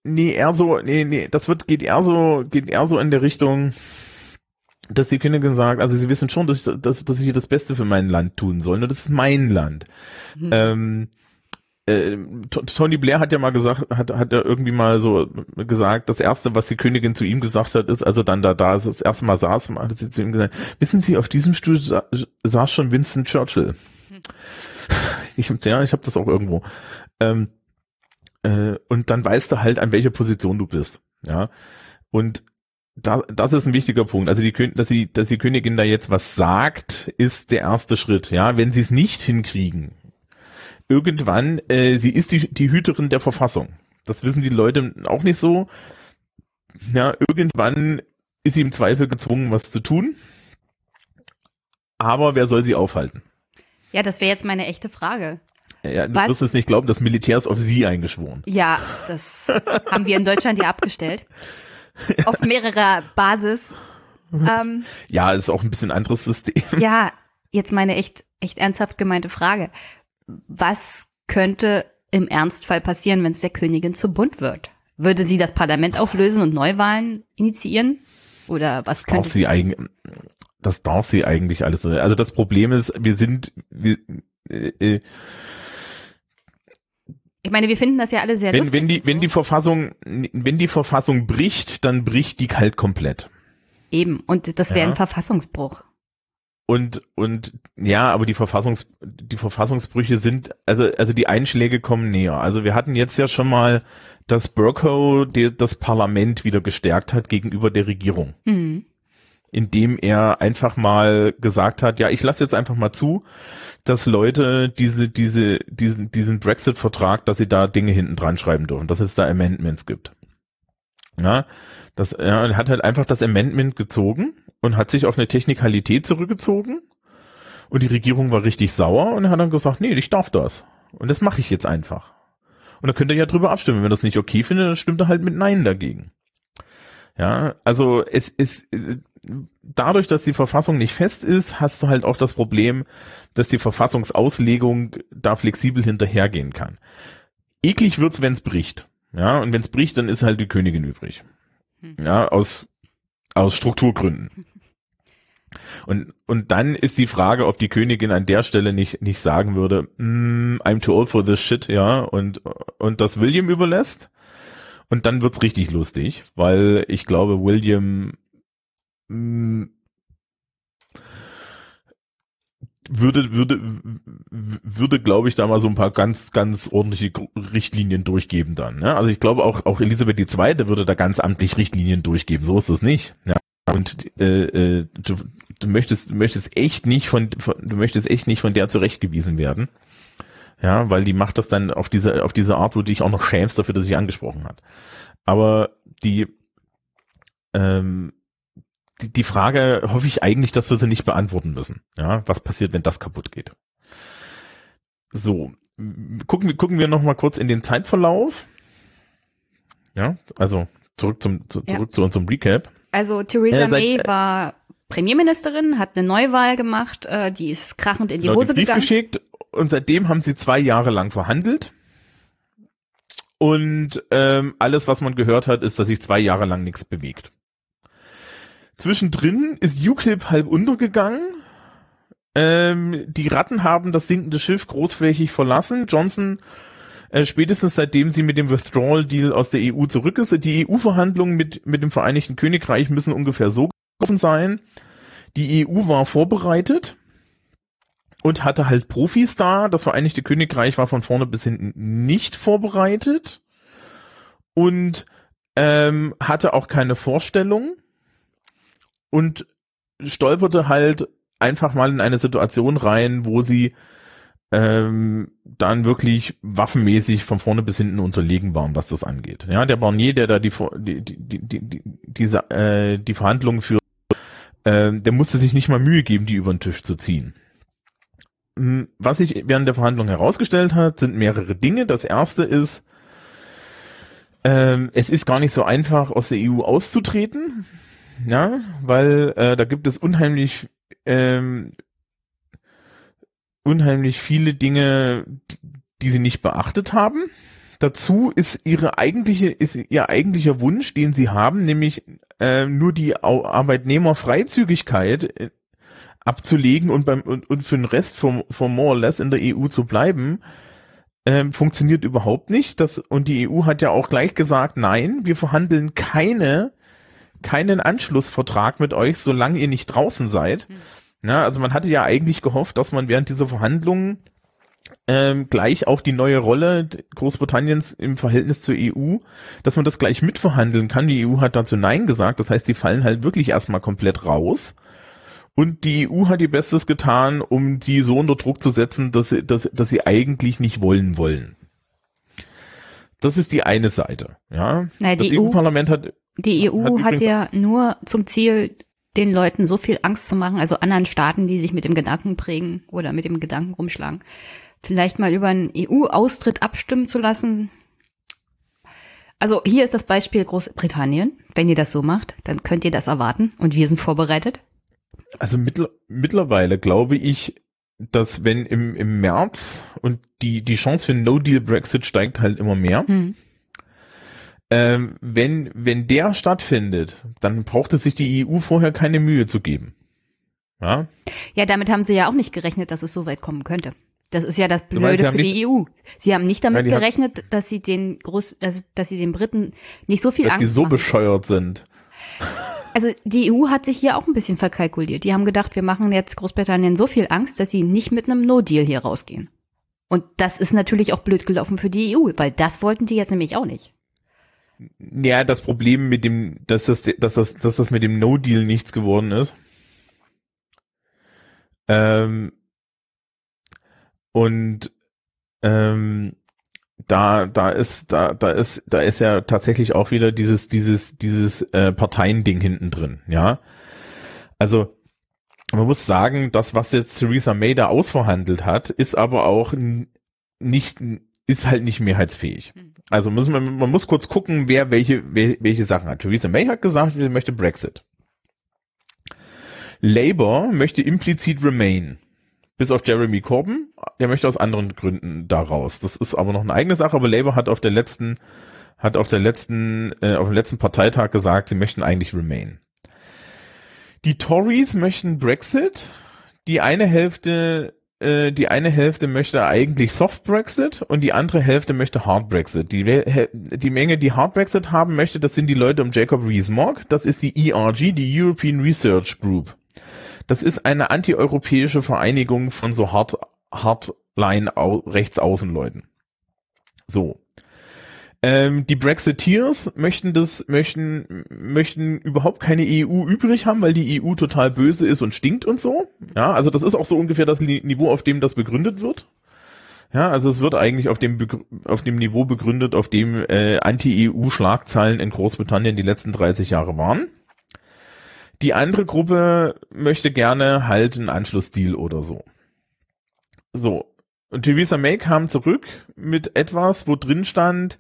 nee, eher so, nee, nee, das wird, geht eher so, geht eher so in der Richtung, dass die Königin sagt, also sie wissen schon, dass ich, dass, dass ich hier das Beste für mein Land tun soll, ne? das ist mein Land. Ähm, äh, Tony Blair hat ja mal gesagt, hat, hat ja irgendwie mal so gesagt, das erste, was die Königin zu ihm gesagt hat, ist, als er dann da, da das erste Mal saß, hat sie zu ihm gesagt, wissen Sie, auf diesem Stuhl sa saß schon Winston Churchill. Ich, ja, ich habe das auch irgendwo. Ähm, äh, und dann weißt du halt, an welcher Position du bist. Ja. Und da, das ist ein wichtiger Punkt. Also die, dass sie, dass die Königin da jetzt was sagt, ist der erste Schritt. Ja, wenn sie es nicht hinkriegen, irgendwann, äh, sie ist die, die Hüterin der Verfassung. Das wissen die Leute auch nicht so. Ja, irgendwann ist sie im Zweifel gezwungen, was zu tun. Aber wer soll sie aufhalten? Ja, das wäre jetzt meine echte Frage. Ja, du Was? wirst es nicht glauben, das Militär ist auf sie eingeschworen. Ja, das haben wir in Deutschland ja abgestellt. Auf mehrerer Basis. Ähm, Ja, ist auch ein bisschen anderes System. ja, jetzt meine echt, echt ernsthaft gemeinte Frage. Was könnte im Ernstfall passieren, wenn es der Königin zu bunt wird? Würde sie das Parlament auflösen und Neuwahlen initiieren? Oder was Darf könnte sie eigentlich, das darf sie eigentlich alles. Also das Problem ist, wir sind, wir, äh, äh, Ich meine, wir finden das ja alle sehr wenn, lustig. wenn die, so. wenn die Verfassung, wenn die Verfassung bricht, dann bricht die kalt komplett. Eben. Und das wäre Ja. ein Verfassungsbruch. Und, und ja, aber die Verfassungs, die Verfassungsbrüche sind, also, also die Einschläge kommen näher. Also wir hatten jetzt ja schon mal, dass Burko das Parlament wieder gestärkt hat gegenüber der Regierung, Mhm. indem er einfach mal gesagt hat, ja, ich lasse jetzt einfach mal zu, dass Leute diese, diese, diesen, diesen Brexit-Vertrag, dass sie da Dinge hinten dran schreiben dürfen, dass es da Amendments gibt. Ja, das, er hat halt einfach das Amendment gezogen und hat sich auf eine Technikalität zurückgezogen und die Regierung war richtig sauer und hat dann gesagt, nee, ich darf das. Und das mache ich jetzt einfach. Und da könnt ihr ja drüber abstimmen. Wenn ihr das nicht okay findet, dann stimmt er halt mit Nein dagegen. Ja, also es ist äh, dadurch, dass die Verfassung nicht fest ist, hast du halt auch das Problem, dass die Verfassungsauslegung da flexibel hinterhergehen kann. Eklig wird's, wenn's bricht. Ja, und wenn's bricht, dann ist halt die Königin übrig. Ja, aus aus Strukturgründen. Und, und dann ist die Frage, ob die Königin an der Stelle nicht, nicht sagen würde, mm, I'm too old for this shit, ja, und, und das William überlässt. Und dann wird's richtig lustig, weil ich glaube, William mm, würde, würde, würde, glaube ich, da mal so ein paar ganz, ganz ordentliche Richtlinien durchgeben dann. Ne? Also ich glaube auch, auch Elisabeth II. würde da ganz amtlich Richtlinien durchgeben. So ist es nicht. Ja. Und äh, äh, du, du möchtest, du möchtest echt nicht von, von, du möchtest echt nicht von der zurechtgewiesen werden. Ja, weil die macht das dann auf diese, auf diese Art, wo du dich auch noch schämst dafür, dass sie angesprochen hat. Aber die, ähm, die, Frage hoffe ich eigentlich, dass wir sie nicht beantworten müssen. Ja, was passiert, wenn das kaputt geht? So, gucken wir, gucken wir noch mal kurz in den Zeitverlauf. Ja, also zurück zum, zu, Ja. zurück zu unserem Recap. Also Theresa Äh, seit- May war Premierministerin, hat eine Neuwahl gemacht, äh, die ist krachend in die Genau, Hose Brief gegangen. geschickt und seitdem haben sie zwei Jahre lang verhandelt. Und ähm, alles, was man gehört hat, ist, dass sich zwei Jahre lang nichts bewegt. Zwischendrin ist UKIP halb untergegangen. Ähm, die Ratten haben das sinkende Schiff großflächig verlassen. Johnson, äh, spätestens seitdem sie mit dem Withdrawal-Deal aus der EU zurück ist, die EU-Verhandlungen mit, mit dem Vereinigten Königreich müssen ungefähr so gelaufen sein. Die EU war vorbereitet und hatte halt Profis da. Das Vereinigte Königreich war von vorne bis hinten nicht vorbereitet und ähm, hatte auch keine Vorstellung und stolperte halt einfach mal in eine Situation rein, wo sie ähm, dann wirklich waffenmäßig von vorne bis hinten unterlegen waren, was das angeht. Ja, der Barnier, der da die die die die, die, die diese äh, die Verhandlungen führt, äh, der musste sich nicht mal Mühe geben, die über den Tisch zu ziehen. Mm, Was sich während der Verhandlung herausgestellt hat, sind mehrere Dinge. Das erste ist, ähm, es ist gar nicht so einfach, aus der EU auszutreten, ja, weil äh, da gibt es unheimlich ähm, unheimlich viele Dinge, die, sie nicht beachtet haben. Dazu ist ihre eigentliche, ist ihr eigentlicher Wunsch, den sie haben, nämlich äh, nur die Arbeitnehmerfreizügigkeit äh, abzulegen und beim und, und für den Rest vom, vom more or less in der EU zu bleiben, ähm, funktioniert überhaupt nicht. Das, und die EU hat ja auch gleich gesagt, nein, wir verhandeln keine, keinen Anschlussvertrag mit euch, solange ihr nicht draußen seid. Na, also man hatte ja eigentlich gehofft, dass man während dieser Verhandlungen ähm, gleich auch die neue Rolle Großbritanniens im Verhältnis zur EU, dass man das gleich mitverhandeln kann. Die EU hat dazu Nein gesagt. Das heißt, die fallen halt wirklich erstmal komplett raus. Und die EU hat ihr Bestes getan, um die so unter Druck zu setzen, dass sie, dass, dass sie eigentlich nicht wollen wollen. Das ist die eine Seite. Ja, Nein, das die EU EU-Parlament hat Die EU Hat hat, ja nur zum Ziel, den Leuten so viel Angst zu machen, also anderen Staaten, die sich mit dem Gedanken prägen oder mit dem Gedanken rumschlagen, vielleicht mal über einen EU-Austritt abstimmen zu lassen. Also hier ist das Beispiel Großbritannien. Wenn ihr das so macht, dann könnt ihr das erwarten und wir sind vorbereitet. Also mittler, mittlerweile glaube ich, dass wenn im, im März und die, die Chance für einen No-Deal-Brexit steigt halt immer mehr. Hm. Ähm, wenn, wenn der stattfindet, dann braucht es sich die EU vorher keine Mühe zu geben. Ja, Ja, damit haben sie ja auch nicht gerechnet, dass es so weit kommen könnte. Das ist ja das meinst, Blöde sie haben für die EU. Sie haben nicht damit Ja, gerechnet, dass sie den Groß, also dass sie den Briten nicht so viel dass Angst so machen. bescheuert sind. Also die EU hat sich hier auch ein bisschen verkalkuliert. Die haben gedacht, wir machen jetzt Großbritannien so viel Angst, dass sie nicht mit einem No-Deal hier rausgehen. Und das ist natürlich auch blöd gelaufen für die EU, weil das wollten die jetzt nämlich auch nicht. Ja, das Problem mit dem, dass das, dass das, dass das mit dem No-Deal nichts geworden ist. Ähm, und ähm, da, da ist, da, da ist, da ist ja tatsächlich auch wieder dieses, dieses, dieses äh, Parteiending hinten drin, ja. Also man muss sagen, das, was jetzt Theresa May da ausverhandelt hat, ist aber auch nicht, ist halt nicht mehrheitsfähig. Also muss man, man muss kurz gucken, wer welche, wer, welche Sachen hat. Theresa May hat gesagt, sie möchte Brexit. Labour möchte implizit Remain. Bis auf Jeremy Corbyn, der möchte aus anderen Gründen daraus. Das ist aber noch eine eigene Sache, aber Labour hat auf der letzten, hat auf der letzten, äh, auf dem letzten Parteitag gesagt, sie möchten eigentlich Remain. Die Tories möchten Brexit. Die eine Hälfte, äh, die eine Hälfte möchte eigentlich Soft Brexit und die andere Hälfte möchte Hard Brexit. Die, die Menge, die Hard Brexit haben möchte, das sind die Leute um Jacob Rees-Mogg. Das ist die ERG, die European Research Group. Das ist eine antieuropäische Vereinigung von so Hard, Hardline Rechtsaußenleuten. So. Ähm, die Brexiteers möchten das, möchten, möchten überhaupt keine EU übrig haben, weil die EU total böse ist und stinkt und so. Ja, also das ist auch so ungefähr das Niveau, auf dem das begründet wird. Ja, also es wird eigentlich auf dem, auf dem Niveau begründet, auf dem äh, Anti-EU-Schlagzeilen in Großbritannien die letzten 30 Jahre waren. Die andere Gruppe möchte gerne halt einen Anschlussdeal oder so. So. Und Theresa May kam zurück mit etwas, wo drin stand,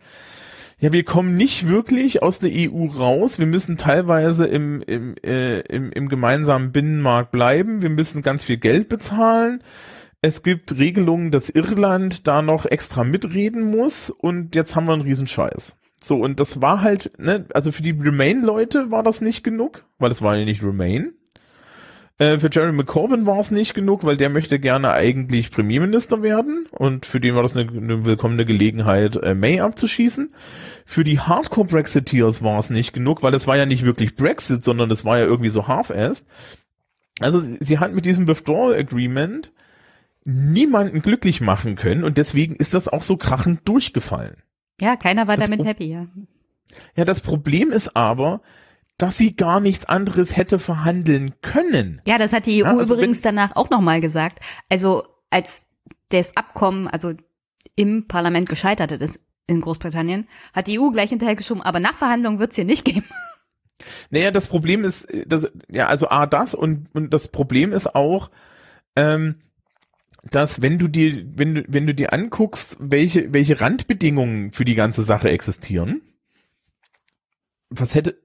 ja, wir kommen nicht wirklich aus der EU raus. Wir müssen teilweise im, im, äh, im, im gemeinsamen Binnenmarkt bleiben. Wir müssen ganz viel Geld bezahlen. Es gibt Regelungen, dass Irland da noch extra mitreden muss und jetzt haben wir einen Riesenscheiß. So, und das war halt, ne, also für die Remain-Leute war das nicht genug, weil es war ja nicht Remain. Äh, für Jeremy Corbyn war es nicht genug, weil der möchte gerne eigentlich Premierminister werden und für den war das eine, eine willkommene Gelegenheit, äh, May abzuschießen. Für die Hardcore-Brexiteers war es nicht genug, weil es war ja nicht wirklich Brexit, sondern es war ja irgendwie so half-assed. Also sie, sie hat mit diesem Withdrawal Agreement niemanden glücklich machen können und deswegen ist das auch so krachend durchgefallen. Ja, keiner war Das damit happy. Ja. Ja, das Problem ist aber, dass sie gar nichts anderes hätte verhandeln können. Ja, das hat die EU Ja, also übrigens danach auch nochmal gesagt. Also als das Abkommen, also im Parlament gescheitert ist in Großbritannien, hat die EU gleich hinterhergeschoben, aber Nachverhandlungen wird es hier nicht geben. Naja, das Problem ist, das, ja, also A, das und, und das Problem ist auch, ähm, dass wenn du dir, wenn du, wenn du dir anguckst, welche, welche Randbedingungen für die ganze Sache existieren, was hätte,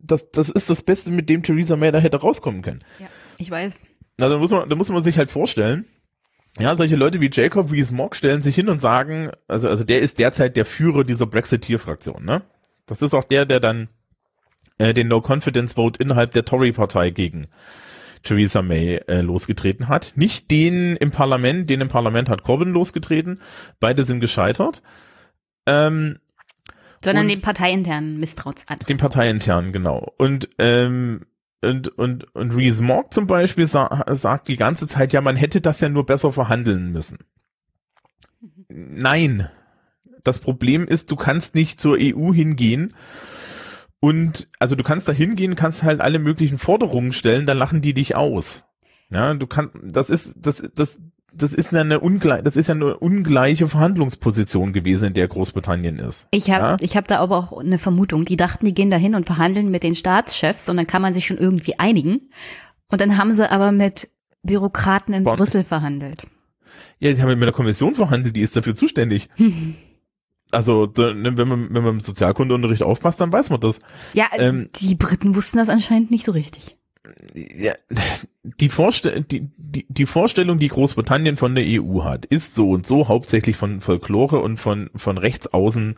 das, das ist das Beste, mit dem Theresa May da hätte rauskommen können. Ja, ich weiß. Also da muss man, da muss man sich halt vorstellen, ja, solche Leute wie Jacob Rees-Mogg stellen sich hin und sagen, also, also der ist derzeit der Führer dieser Brexiteer-Fraktion, ne? Das ist auch der, der dann äh, den No-Confidence-Vote innerhalb der Tory-Partei gegen Theresa May äh, losgetreten hat. Nicht den im Parlament, den im Parlament hat Corbyn losgetreten. Beide sind gescheitert. Ähm, Sondern den parteiinternen Misstrauensantrag. den parteiinternen, genau. Und, ähm, und, und, und Rees Mogg zum Beispiel sa sagt die ganze Zeit, ja, man hätte das ja nur besser verhandeln müssen. Nein. Das Problem ist, du kannst nicht zur EU hingehen und, also du kannst da hingehen, kannst halt alle möglichen Forderungen stellen, dann lachen die dich aus. Ja, du kannst, das ist, das, das, das ist eine ungleich, das ist ja eine ungleiche Verhandlungsposition gewesen, in der Großbritannien ist. Ich habe ja? ich hab da aber auch eine Vermutung. Die dachten, die gehen da hin und verhandeln mit den Staatschefs und dann kann man sich schon irgendwie einigen. Und dann haben sie aber mit Bürokraten in Bonn. Brüssel verhandelt. Ja, sie haben mit der Kommission verhandelt, die ist dafür zuständig. Also, da, ne, wenn man, wenn man im Sozialkundeunterricht aufpasst, dann weiß man das. Ja, Ähm, die Briten wussten das anscheinend nicht so richtig. Ja, die, Vorstell die, die, die Vorstellung, die Großbritannien von der EU hat, ist so und so hauptsächlich von Folklore und von, von rechtsaußen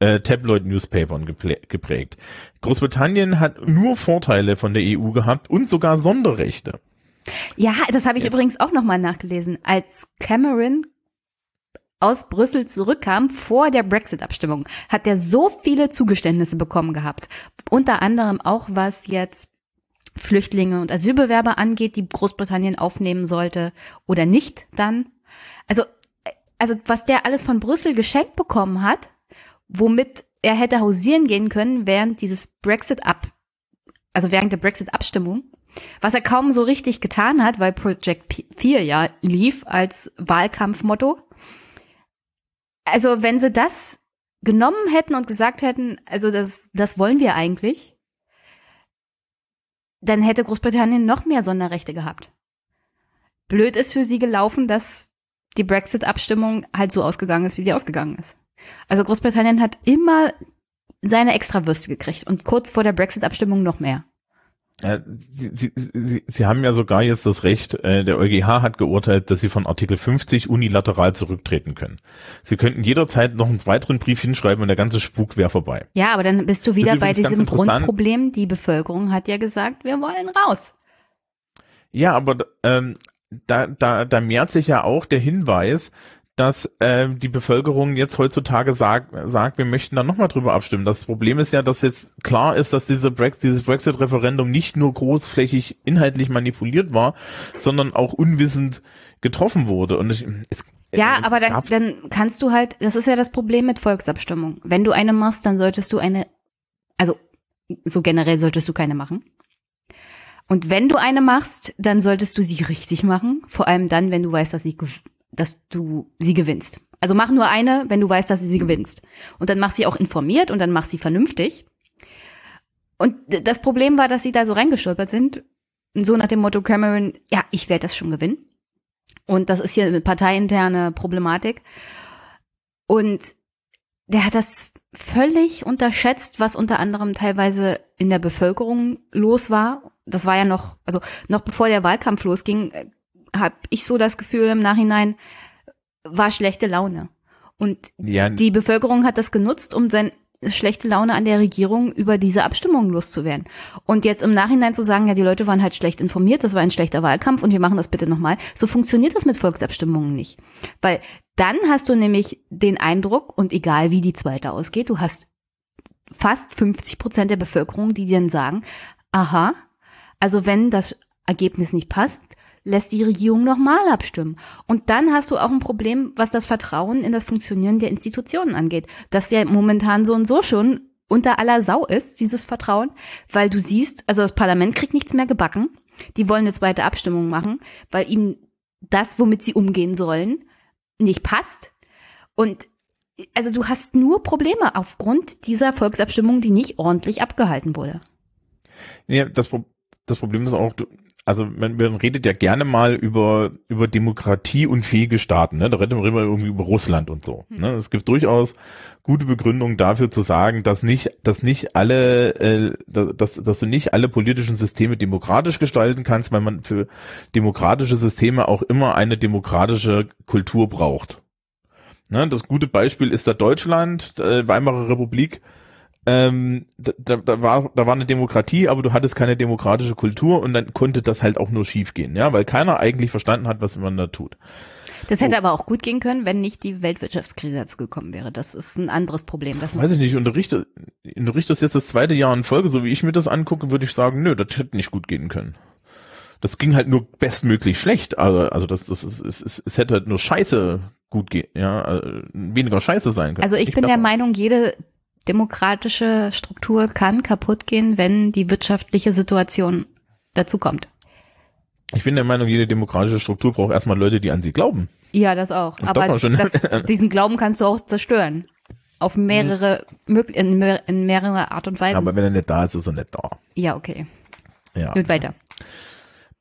äh, Tabloid-Newspapern geprägt. Großbritannien hat nur Vorteile von der EU gehabt und sogar Sonderrechte. Ja, das habe ich Jetzt- übrigens auch nochmal nachgelesen. Als Cameron aus Brüssel zurückkam vor der Brexit-Abstimmung, hat er so viele Zugeständnisse bekommen gehabt. Unter anderem auch was jetzt Flüchtlinge und Asylbewerber angeht, die Großbritannien aufnehmen sollte oder nicht dann. Also, also was der alles von Brüssel geschenkt bekommen hat, womit er hätte hausieren gehen können während dieses Brexit ab, also während der Brexit-Abstimmung, was er kaum so richtig getan hat, weil Project 4 ja lief als Wahlkampfmotto. Also wenn sie das genommen hätten und gesagt hätten, also das, das wollen wir eigentlich, dann hätte Großbritannien noch mehr Sonderrechte gehabt. Blöd ist für sie gelaufen, dass die Brexit-Abstimmung halt so ausgegangen ist, wie sie ausgegangen ist. Also Großbritannien hat immer seine Extrawürste gekriegt und kurz vor der Brexit-Abstimmung noch mehr. Ja, Sie, Sie, Sie, Sie haben ja sogar jetzt das Recht, äh, der EuGH hat geurteilt, dass Sie von Artikel 50 unilateral zurücktreten können. Sie könnten jederzeit noch einen weiteren Brief hinschreiben und der ganze Spuk wäre vorbei. Ja, aber dann bist du wieder bei diesem. Grundproblem. Die Bevölkerung hat ja gesagt, wir wollen raus. Ja, aber ähm, da, da, da mehrt sich ja auch der Hinweis, dass ähm, die Bevölkerung jetzt heutzutage sagt, sagt, wir möchten da nochmal drüber abstimmen. Das Problem ist ja, dass jetzt klar ist, dass diese Brex dieses Brexit-Referendum nicht nur großflächig inhaltlich manipuliert war, sondern auch unwissend getroffen wurde. Und ich, es, Ja, äh, aber es dann, dann kannst du halt, das ist ja das Problem mit Volksabstimmung. Wenn du eine machst, dann solltest du eine, also so generell solltest du keine machen. Und wenn du eine machst, dann solltest du sie richtig machen. Vor allem dann, wenn du weißt, dass, sie, dass du sie gewinnst. Also mach nur eine, wenn du weißt, dass du sie gewinnst. Und dann mach sie auch informiert und dann mach sie vernünftig. Und das Problem war, dass sie da so reingestolpert sind. So nach dem Motto Cameron, ja, ich werde das schon gewinnen. Und das ist hier eine parteiinterne Problematik. Und der hat das völlig unterschätzt, was unter anderem teilweise in der Bevölkerung los war. Das war ja noch, also noch bevor der Wahlkampf losging, habe ich so das Gefühl im Nachhinein, war schlechte Laune. Und ja, die Bevölkerung hat das genutzt, um sein schlechte Laune an der Regierung über diese Abstimmung loszuwerden. Und jetzt im Nachhinein zu sagen, ja, die Leute waren halt schlecht informiert, das war ein schlechter Wahlkampf und wir machen das bitte nochmal. So funktioniert das mit Volksabstimmungen nicht. Weil dann hast du nämlich den Eindruck, und egal wie die zweite ausgeht, du hast fast 50 Prozent der Bevölkerung, die dann sagen, aha, also wenn das Ergebnis nicht passt, lässt die Regierung nochmal abstimmen. Und dann hast du auch ein Problem, was das Vertrauen in das Funktionieren der Institutionen angeht. Das ja momentan so und so schon unter aller Sau ist, dieses Vertrauen, weil du siehst, also das Parlament kriegt nichts mehr gebacken. Die wollen eine zweite Abstimmung machen, weil ihnen das, womit sie umgehen sollen, nicht passt. Und also du hast nur Probleme aufgrund dieser Volksabstimmung, die nicht ordentlich abgehalten wurde. Ja, das, das Problem ist auch, also man, man redet ja gerne mal über, über demokratieunfähige Staaten, ne? Da redet man immer irgendwie über Russland und so. Ne? Es gibt durchaus gute Begründungen dafür zu sagen, dass nicht, dass nicht alle, äh, dass, dass du nicht alle politischen Systeme demokratisch gestalten kannst, weil man für demokratische Systeme auch immer eine demokratische Kultur braucht. Ne? Das gute Beispiel ist da Deutschland, äh, Weimarer Republik, ähm, da, da, war da war eine Demokratie, aber du hattest keine demokratische Kultur und dann konnte das halt auch nur schiefgehen, ja, weil keiner eigentlich verstanden hat, was man da tut. Das hätte aber auch gut gehen können, wenn nicht die Weltwirtschaftskrise dazu gekommen wäre. Das ist ein anderes Problem. Das Weiß ich nicht, unterrichte, unterrichtest jetzt das zweite Jahr in Folge, so wie ich mir das angucke, würde ich sagen, nö, das hätte nicht gut gehen können. Das ging halt nur bestmöglich schlecht, also, also das, das ist, es, es, es hätte halt nur scheiße gut gehen, ja, äh, weniger scheiße sein können. Also ich Nicht bin der. Meinung, jede demokratische Struktur kann kaputt gehen, wenn die wirtschaftliche Situation dazu kommt. Ich bin der Meinung, jede demokratische Struktur braucht erstmal Leute, die an sie glauben. Ja, das auch. Und das Aber schon- das, diesen Glauben kannst du auch zerstören. Auf mehrere, in, mehr- in mehrere Art und Weise. Aber wenn er nicht da ist, ist er nicht da. ja, okay. Ja. Gut, weiter.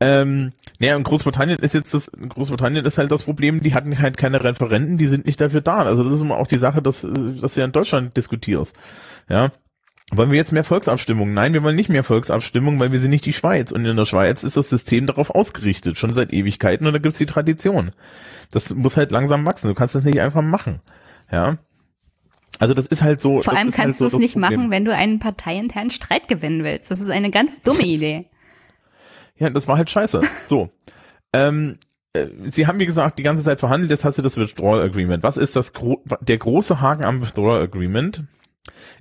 Ähm, naja, in Großbritannien ist jetzt das, in Großbritannien ist halt das Problem, die hatten halt keine Referenten, die sind nicht dafür da. Also das ist immer auch die Sache, dass, dass du ja in Deutschland diskutierst. Ja. Wollen wir jetzt mehr Volksabstimmungen? Nein, wir wollen nicht mehr Volksabstimmungen, weil wir sind nicht die Schweiz. Und in der Schweiz ist das System darauf ausgerichtet, schon seit Ewigkeiten, und da gibt's die Tradition. Das muss halt langsam wachsen. Du kannst das nicht einfach machen. Ja. Also das ist halt so. Vor allem halt kannst so du es nicht Problem. machen, wenn du einen parteiinternen Streit gewinnen willst. Das ist eine ganz dumme Idee. Ja, das war halt scheiße. So. Ähm, äh, Sie haben, wie gesagt, die ganze Zeit verhandelt, jetzt hast du das Withdrawal Agreement. Was ist das gro der große Haken am Withdrawal Agreement?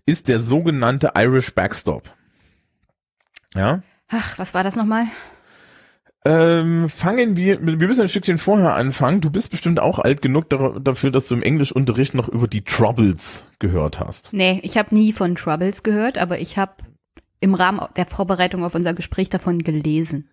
Ist der sogenannte Irish Backstop. Ja? Ach, was war das nochmal? Ähm, fangen wir, wir müssen ein Stückchen vorher anfangen. Du bist bestimmt auch alt genug dafür, dass du im Englischunterricht noch über die Troubles gehört hast. Nee, ich habe nie von Troubles gehört, aber ich habe im Rahmen der Vorbereitung auf unser Gespräch davon gelesen.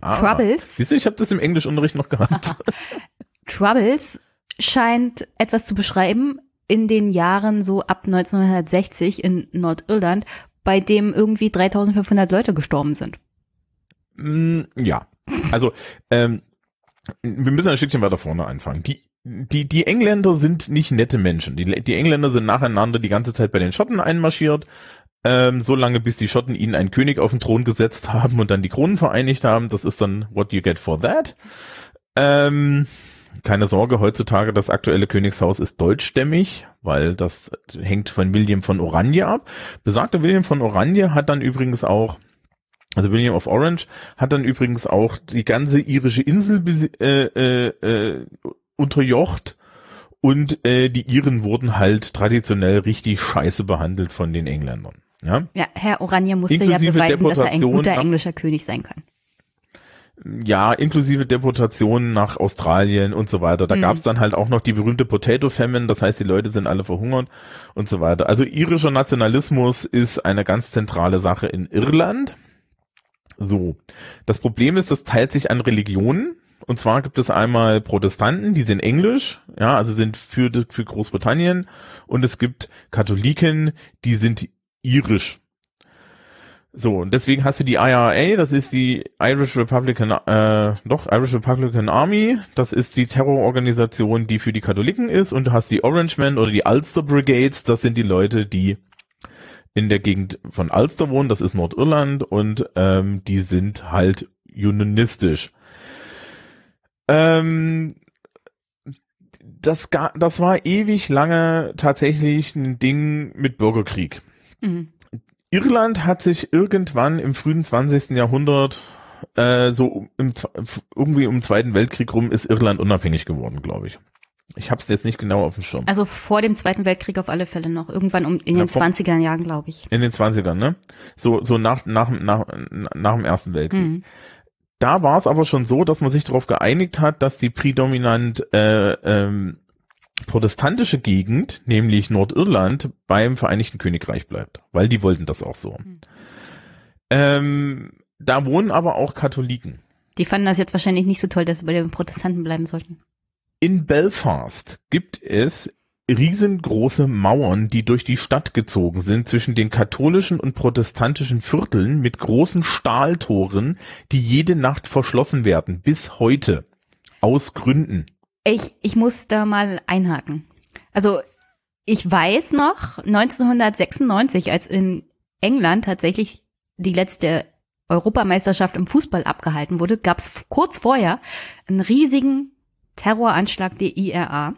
Ah. Troubles? Siehst du, ich habe das im Englischunterricht noch gehabt. Troubles scheint etwas zu beschreiben in den Jahren so ab 1960 in Nordirland, bei dem irgendwie 3500 Leute gestorben sind. Mm, ja, also ähm, wir müssen ein Stückchen weiter vorne anfangen. Die die, die Engländer sind nicht nette Menschen. Die, die Engländer sind nacheinander die ganze Zeit bei den Schotten einmarschiert, ähm, so lange bis die Schotten ihnen einen König auf den Thron gesetzt haben und dann die Kronen vereinigt haben. Das ist dann what you get for that. Ähm, keine Sorge, heutzutage das aktuelle Königshaus ist deutschstämmig, weil das hängt von William von Oranje ab. Besagter William von Oranje hat dann übrigens auch also William of Orange hat dann übrigens auch die ganze irische Insel äh, äh, äh, unterjocht und äh, die Iren wurden halt traditionell richtig scheiße behandelt von den Engländern. Ja, Ja, Herr Oranje musste Inklusive ja beweisen, dass er ein guter englischer König sein kann. ja inklusive Deportationen nach Australien und so weiter. Da Mhm. gab's dann halt auch noch die berühmte Potato Famine, das heißt, die Leute sind alle verhungert und so weiter. Also irischer Nationalismus ist eine ganz zentrale Sache in Irland. So, das Problem ist, das teilt sich an Religionen. Und zwar gibt es einmal Protestanten, die sind englisch, ja, also sind für, für Großbritannien. Und es gibt Katholiken, die sind irisch. So, und deswegen hast du die IRA, das ist die Irish Republican, äh, doch, Irish Republican Army, das ist die Terrororganisation, die für die Katholiken ist, und du hast die Orangemen oder die Ulster Brigades, das sind die Leute, die in der Gegend von Ulster wohnen, das ist Nordirland, und ähm, die sind halt unionistisch. Ähm, das, das war ewig lange tatsächlich ein Ding mit Bürgerkrieg. Mhm. Irland hat sich irgendwann im frühen 20. Jahrhundert äh, so im, irgendwie um den Zweiten Weltkrieg rum ist Irland unabhängig geworden, glaube ich. Ich habe es jetzt nicht genau auf dem Schirm. Also vor dem Zweiten Weltkrieg auf alle Fälle noch. Irgendwann um, in Ja, den vom- 20er Jahren, glaube ich. In den 20ern, ne? So, so nach, nach, nach, nach dem Ersten Weltkrieg. Mhm. Da war es aber schon so, dass man sich darauf geeinigt hat, dass die prädominant äh, ähm, protestantische Gegend, nämlich Nordirland, beim Vereinigten Königreich bleibt, weil die wollten das auch so. Ähm, da wohnen aber auch Katholiken. Die fanden das jetzt wahrscheinlich nicht so toll, dass wir bei den Protestanten bleiben sollten. In Belfast gibt es riesengroße Mauern, die durch die Stadt gezogen sind zwischen den katholischen und protestantischen Vierteln mit großen Stahltoren, die jede Nacht verschlossen werden, bis heute. Aus Gründen. Ich, ich muss da mal einhaken. Also ich weiß noch, 1996, als in England tatsächlich die letzte Europameisterschaft im Fußball abgehalten wurde, gab es kurz vorher einen riesigen Terroranschlag der IRA,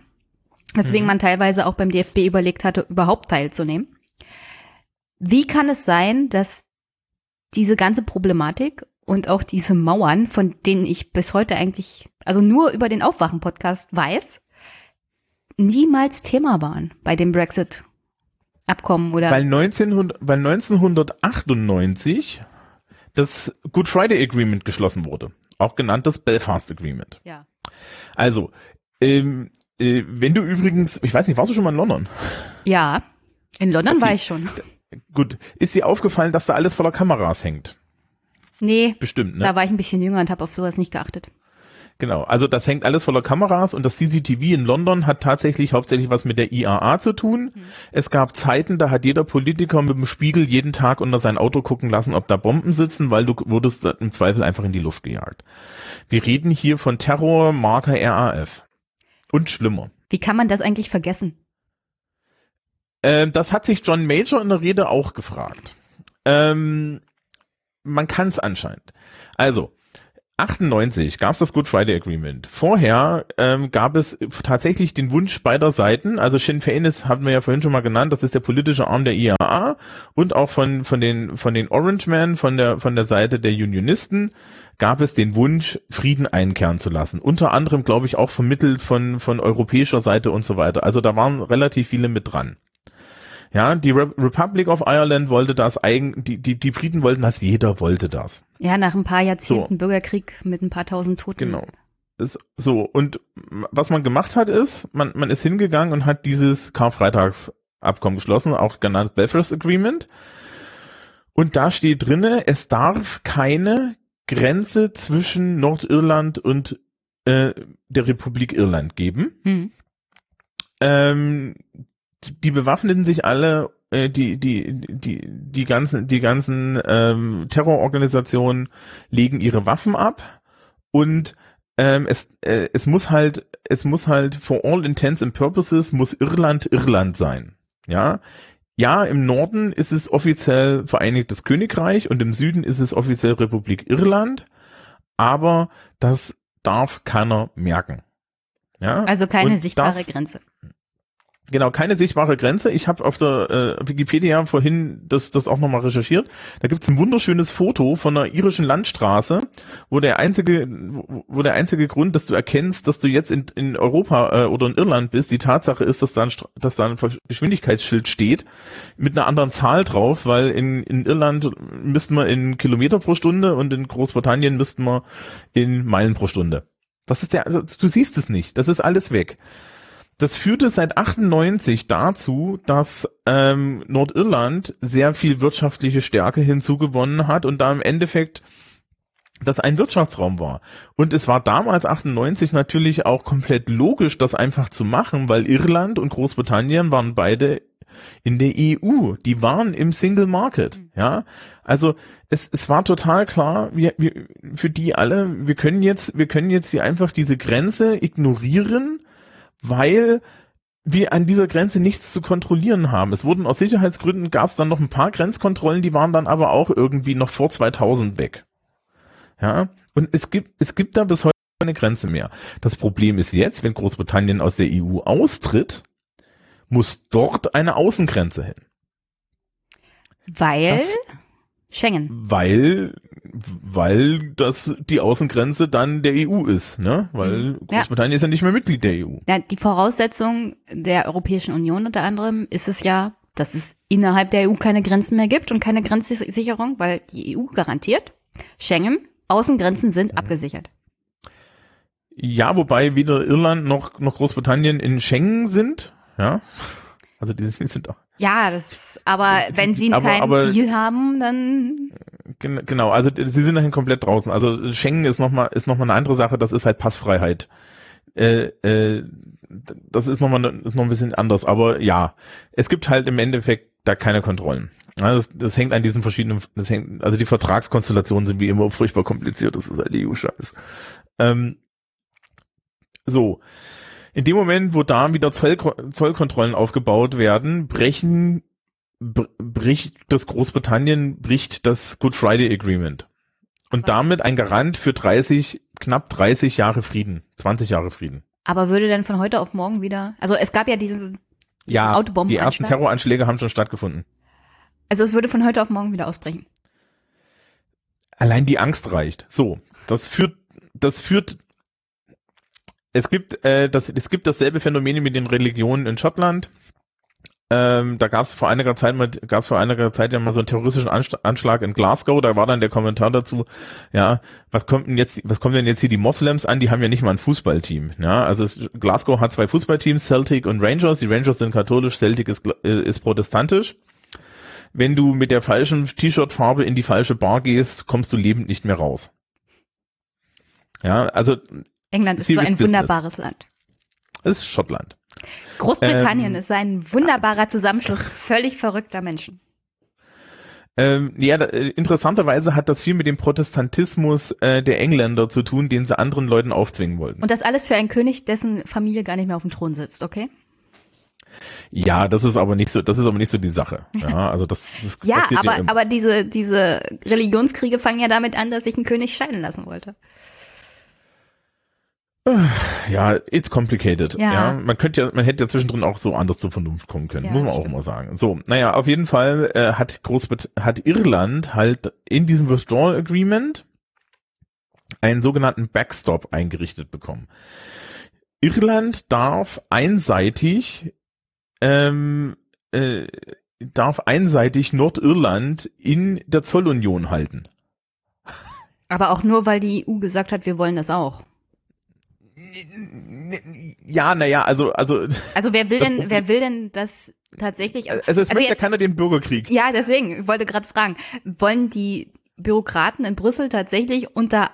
weswegen man teilweise auch beim DFB überlegt hatte, überhaupt teilzunehmen. Wie kann es sein, dass diese ganze Problematik und auch diese Mauern, von denen ich bis heute eigentlich, also nur über den Aufwachen-Podcast weiß, niemals Thema waren bei dem Brexit-Abkommen oder Weil, 1900, weil 1998 das Good Friday Agreement geschlossen wurde. Auch genannt das Belfast Agreement. ja. Also, ähm, äh, wenn du übrigens, ich weiß nicht, warst du schon mal in London? Ja, in London Okay. war ich schon. Gut, ist dir aufgefallen, dass da alles voller Kameras hängt? Nee, Bestimmt, ne? da war ich ein bisschen jünger und habe auf sowas nicht geachtet. Genau, also das hängt alles voller Kameras und das CCTV in London hat tatsächlich hauptsächlich was mit der IAA zu tun. Es gab Zeiten, da hat jeder Politiker mit dem Spiegel jeden Tag unter sein Auto gucken lassen, ob da Bomben sitzen, weil du wurdest im Zweifel einfach in die Luft gejagt. Wir reden hier von Terror Marker RAF. Und schlimmer. Wie kann man das eigentlich vergessen? Ähm, das hat sich John Major in der Rede auch gefragt. Ähm, man kann es anscheinend. Also, 98 gab es das Good Friday Agreement. Vorher ähm, gab es tatsächlich den Wunsch beider Seiten, also Sinn Fein ist, hatten wir ja vorhin schon mal genannt, das ist der politische Arm der IAA und auch von von den von den Orange Men, von der von der Seite der Unionisten gab es den Wunsch Frieden einkehren zu lassen. Unter anderem, glaube ich, auch vermittelt von von europäischer Seite und so weiter. Also da waren relativ viele mit dran. Ja, die Re Republic of Ireland wollte das eigen, die, die, die Briten wollten das, jeder wollte das. Ja, nach ein paar Jahrzehnten So. Bürgerkrieg mit ein paar tausend Toten. Genau. Ist so, und was man gemacht hat, ist, man, man ist hingegangen und hat dieses Karfreitagsabkommen geschlossen, auch genannt Belfast Agreement. Und da steht drinne, es darf keine Grenze zwischen Nordirland und äh, der Republik Irland geben. Hm. Ähm, die- bewaffneten sich alle, äh, die, die, die, die ganzen, die ganzen ähm, Terrororganisationen legen ihre Waffen ab und ähm, es, äh, es muss halt, es muss halt for all intents and purposes muss Irland Irland sein. Ja. Ja, im Norden ist es offiziell Vereinigtes Königreich und im Süden ist es offiziell Republik Irland, aber das darf keiner merken. Ja. Also keine Und sichtbare das- Grenze. Genau, keine sichtbare Grenze. Ich habe auf der äh, Wikipedia vorhin das, das auch nochmal recherchiert. Da gibt's ein wunderschönes Foto von einer irischen Landstraße, wo der einzige, wo wo der einzige Grund, dass du erkennst, dass du jetzt in, in Europa äh, oder in Irland bist, die Tatsache ist, dass da ein, dass da ein Geschwindigkeitsschild steht mit einer anderen Zahl drauf, weil in, in Irland müssten wir in Kilometer pro Stunde und in Großbritannien müssten wir in Meilen pro Stunde. Das ist der, also du siehst es nicht. Das ist alles weg. Das führte seit 98 dazu, dass ähm, Nordirland sehr viel wirtschaftliche Stärke hinzugewonnen hat und da im Endeffekt das ein Wirtschaftsraum war. Und es war damals 98 natürlich auch komplett logisch, das einfach zu machen, weil Irland und Großbritannien waren beide in der EU. Die waren im Single Market. Ja, also es, es war total klar, wir, wir, für die alle, wir können jetzt, wir können jetzt hier einfach diese Grenze ignorieren, weil wir an dieser Grenze nichts zu kontrollieren haben. Es wurden aus Sicherheitsgründen gab es dann noch ein paar Grenzkontrollen, die waren dann aber auch irgendwie noch vor 2000 weg. Ja, und es gibt es gibt da bis heute keine Grenze mehr. Das Problem ist jetzt, wenn Großbritannien aus der EU austritt, muss dort eine Außengrenze hin, Weil Das- Schengen. weil weil das die Außengrenze dann der EU ist, ne? Weil Mhm. Ja. Großbritannien ist ja nicht mehr Mitglied der EU. Ja, die Voraussetzung der Europäischen Union unter anderem ist es ja, dass es innerhalb der EU keine Grenzen mehr gibt und keine Grenzsicherung, weil die EU garantiert, Schengen, Außengrenzen sind abgesichert. Ja, wobei weder Irland noch, noch Großbritannien in Schengen sind. Ja. Also die sind sind auch. Ja, das, aber wenn sie aber- keinen aber- Deal haben, dann gen- Genau, also sie sind dahin komplett draußen. Also Schengen ist nochmal ist noch mal eine andere Sache, das ist halt Passfreiheit. Äh, äh, das ist nochmal ist noch ein bisschen anders, aber ja, es gibt halt im Endeffekt da keine Kontrollen. Ja, das, das hängt an diesen verschiedenen, das hängt, also die Vertragskonstellationen sind wie immer furchtbar kompliziert, das ist halt EU-Scheiß. Ähm, so. In dem Moment, wo da wieder Zoll, Zollkontrollen aufgebaut werden, brechen, br bricht das Großbritannien, bricht das Good Friday Agreement. Und damit ein Garant für 30, knapp 30 Jahre Frieden, 20 Jahre Frieden. aber würde dann von heute auf morgen wieder, also es gab ja diesen, Ja, die Autobombenanschlag? ersten Terroranschläge haben schon stattgefunden. also es würde von heute auf morgen wieder ausbrechen. Allein die Angst reicht. So, das führt, das führt. Es gibt, äh, das, es gibt dasselbe Phänomen mit den Religionen in Schottland. Ähm, da gab es vor einiger Zeit mal, gab es vor einiger Zeit ja mal so einen terroristischen Anschlag in Glasgow. Da war dann der Kommentar dazu, ja, was kommt denn jetzt, was kommen denn jetzt hier die Moslems an? Die haben ja nicht mal ein Fußballteam. Ja, also es, Glasgow hat zwei Fußballteams, Celtic und Rangers. Die Rangers sind katholisch, Celtic ist, äh, ist protestantisch wenn du mit der falschen T-Shirt-Farbe in die falsche Bar gehst, kommst du lebend nicht mehr raus. Ja, also England ist so ein business. wunderbares Land. es ist Schottland. Großbritannien Ähm, ist ein wunderbarer Zusammenschluss völlig verrückter Menschen. Ähm, ja, da, äh, interessanterweise hat das viel mit dem Protestantismus äh, der Engländer zu tun, den sie anderen Leuten aufzwingen wollten. Und das alles für einen König, dessen Familie gar nicht mehr auf dem Thron sitzt, okay? Ja, das ist aber nicht so, das ist aber nicht so die Sache. Ja, also das, das Ja, aber, im- aber diese, diese Religionskriege fangen ja damit an, dass sich ein König scheiden lassen wollte. Ja, it's complicated. Ja. Ja. man könnte ja, man hätte ja zwischendrin auch so anders zur Vernunft kommen können, Ja, muss man auch stimmt. immer sagen. So, naja, auf jeden Fall äh, hat Großbrit hat Irland halt in diesem Withdrawal Agreement einen sogenannten Backstop eingerichtet bekommen. Irland darf einseitig ähm, äh, darf einseitig Nordirland in der Zollunion halten. Aber auch nur, weil die EU gesagt hat, wir wollen das auch. Ja, naja, also also Also wer will denn, Problem- wer will denn das tatsächlich? also es möchte ja jetzt- keiner den Bürgerkrieg. Ja, deswegen, ich wollte gerade fragen, wollen die Bürokraten in Brüssel tatsächlich unter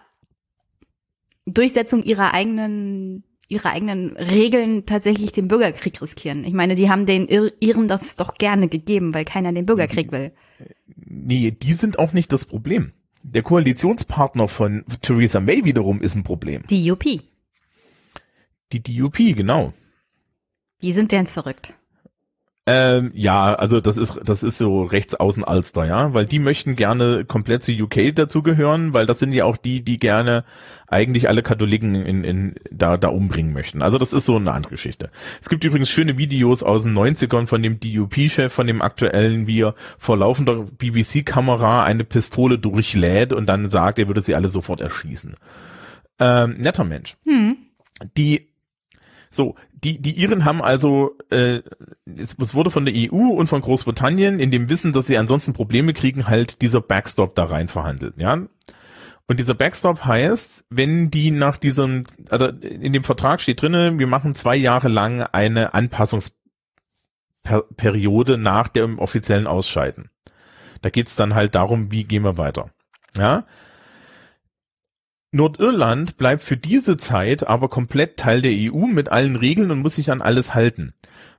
Durchsetzung ihrer eigenen ihrer eigenen Regeln tatsächlich den Bürgerkrieg riskieren? Ich meine, die haben den Ir Iren das doch gerne gegeben, weil keiner den Bürgerkrieg will. Nee, die sind auch nicht das Problem. Der Koalitionspartner von Theresa May wiederum ist ein Problem. Die UP, Die DUP, genau. die sind ganz verrückt. Ähm, ja, also das ist das ist so rechts außen Alster, ja, weil die möchten gerne komplett zu UK dazugehören, weil das sind ja auch die, die gerne eigentlich alle Katholiken in, in da da umbringen möchten. Also das ist so eine andere Geschichte. Es gibt übrigens schöne Videos aus den 90ern von dem DUP-Chef, von dem aktuellen, wie er vor laufender BBC-Kamera eine Pistole durchlädt und dann sagt, er würde sie alle sofort erschießen. Ähm, netter Mensch. Hm. Die so, die, die Iren haben also, äh, es, es wurde von der EU und von Großbritannien in dem Wissen, dass sie ansonsten Probleme kriegen, halt dieser Backstop da rein verhandelt, ja. Und dieser Backstop heißt, wenn die nach diesem, also in dem Vertrag steht drinne, wir machen zwei Jahre lang eine Anpassungsperiode nach dem offiziellen Ausscheiden. Da geht's dann halt darum, wie gehen wir weiter. Ja. Nordirland bleibt für diese Zeit aber komplett Teil der EU mit allen Regeln und muss sich an alles halten.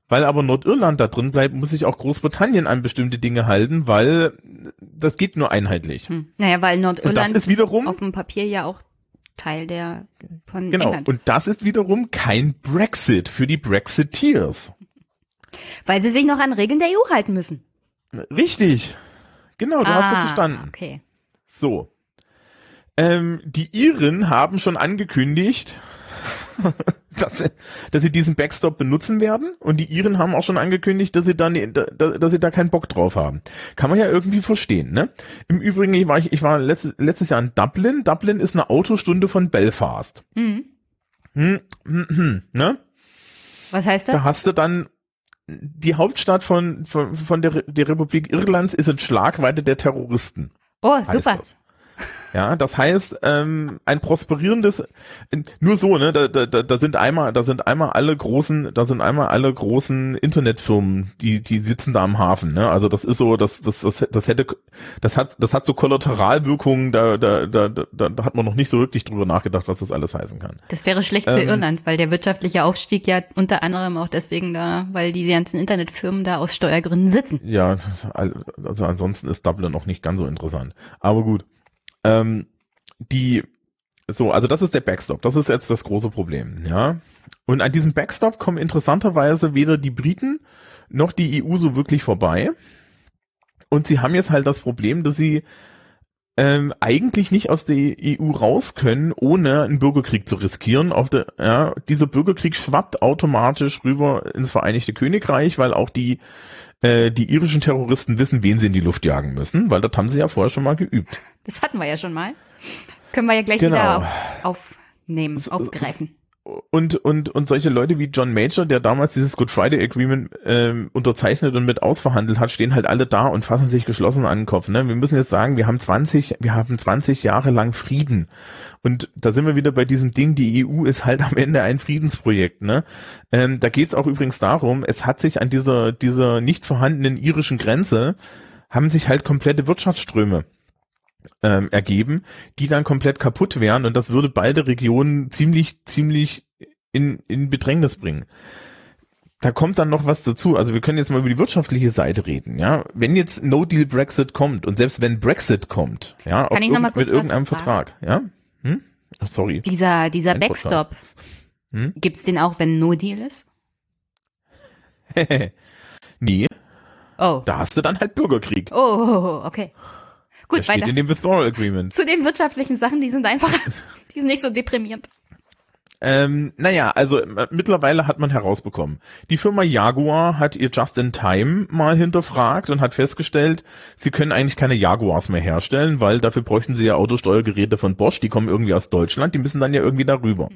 Weil aber Nordirland da drin bleibt, muss sich auch Großbritannien an bestimmte Dinge halten, weil das geht nur einheitlich. Hm. Naja, weil Und das Nordirland ist wiederum, auf dem Papier ja auch Teil der von genau, England und das ist wiederum kein Brexit für die Brexiteers. Weil sie sich noch an Regeln der EU halten müssen. Richtig. Genau, du hast es Ah, verstanden. Okay. So. Ähm, die Iren haben schon angekündigt, dass, sie- dass sie diesen Backstop benutzen werden. Und die Iren haben auch schon angekündigt, dass sie da, da, da- dass sie da keinen Bock drauf haben. Kann man ja irgendwie verstehen, ne? Im Übrigen, ich war, ich, war letztes, letztes Jahr in Dublin. Dublin ist eine Autostunde von Belfast. Hm. Hm, hm, hm, ne? Was heißt das? Da hast du dann die Hauptstadt von, von, von der, der Republik Irlands ist in Schlagweite der Terroristen. Oh, super. Das. Ja, das heißt, ähm, ein prosperierendes, nur so, ne, da, da, da sind einmal, da sind einmal alle großen, da sind einmal alle großen Internetfirmen, die, die sitzen da am Hafen, ne, also das ist so, das, das, das, das hätte, das hat, das hat so Kollateralwirkungen, da, da, da, da, da hat man noch nicht so wirklich drüber nachgedacht, was das alles heißen kann. Das wäre schlecht für Ähm, Irland, weil der wirtschaftliche Aufstieg ja unter anderem auch deswegen da, weil die ganzen Internetfirmen da aus Steuergründen sitzen. Ja, also ansonsten ist Dublin noch nicht ganz so interessant. Aber gut. Ähm, die, so, also das ist der Backstop. Das ist jetzt das große Problem, ja. Und an diesem Backstop kommen interessanterweise weder die Briten noch die EU so wirklich vorbei. Und sie haben jetzt halt das Problem, dass sie ähm, eigentlich nicht aus der EU raus können, ohne einen Bürgerkrieg zu riskieren. Auf der, ja, dieser Bürgerkrieg schwappt automatisch rüber ins Vereinigte Königreich, weil auch die äh, die irischen Terroristen wissen, wen sie in die Luft jagen müssen, weil das haben sie ja vorher schon mal geübt. Das hatten wir ja schon mal. Können wir ja gleich Genau. wieder auf, aufnehmen, aufgreifen. Und, und, und solche Leute wie John Major, der damals dieses Good Friday Agreement ähm, unterzeichnet und mit ausverhandelt hat, stehen halt alle da und fassen sich geschlossen an den Kopf. Ne? Wir müssen jetzt sagen, wir haben 20, wir haben 20 Jahre lang Frieden. Und da sind wir wieder bei diesem Ding, die EU ist halt am Ende ein Friedensprojekt. Ne? Ähm, da geht's auch übrigens darum, es hat sich an dieser, dieser nicht vorhandenen irischen Grenze, haben sich halt komplette Wirtschaftsströme ähm, ergeben, die dann komplett kaputt wären und das würde beide Regionen ziemlich, ziemlich in, in Bedrängnis bringen. Da kommt dann noch was dazu. Also wir können jetzt mal über die wirtschaftliche Seite reden, ja. Wenn jetzt No Deal Brexit kommt und selbst wenn Brexit kommt, ja, Kann ich noch mal kurz mit irgendeinem Vertrag, ja. Hm? Ach, sorry. Dieser, dieser Ein Backstop, Hm? gibt's den auch, wenn No Deal ist? nee, Oh. da hast du dann halt Bürgerkrieg. Oh, okay. Gut, Das steht weiter. in dem Withdrawal Agreement. Zu den wirtschaftlichen Sachen, die sind einfach, die sind nicht so deprimierend. Ähm, naja, also äh, mittlerweile hat man herausbekommen. Die Firma Jaguar hat ihr Just-in-Time mal hinterfragt und hat festgestellt, sie können eigentlich keine Jaguars mehr herstellen, weil dafür bräuchten sie ja Autosteuergeräte von Bosch, die kommen irgendwie aus Deutschland, die müssen dann ja irgendwie darüber.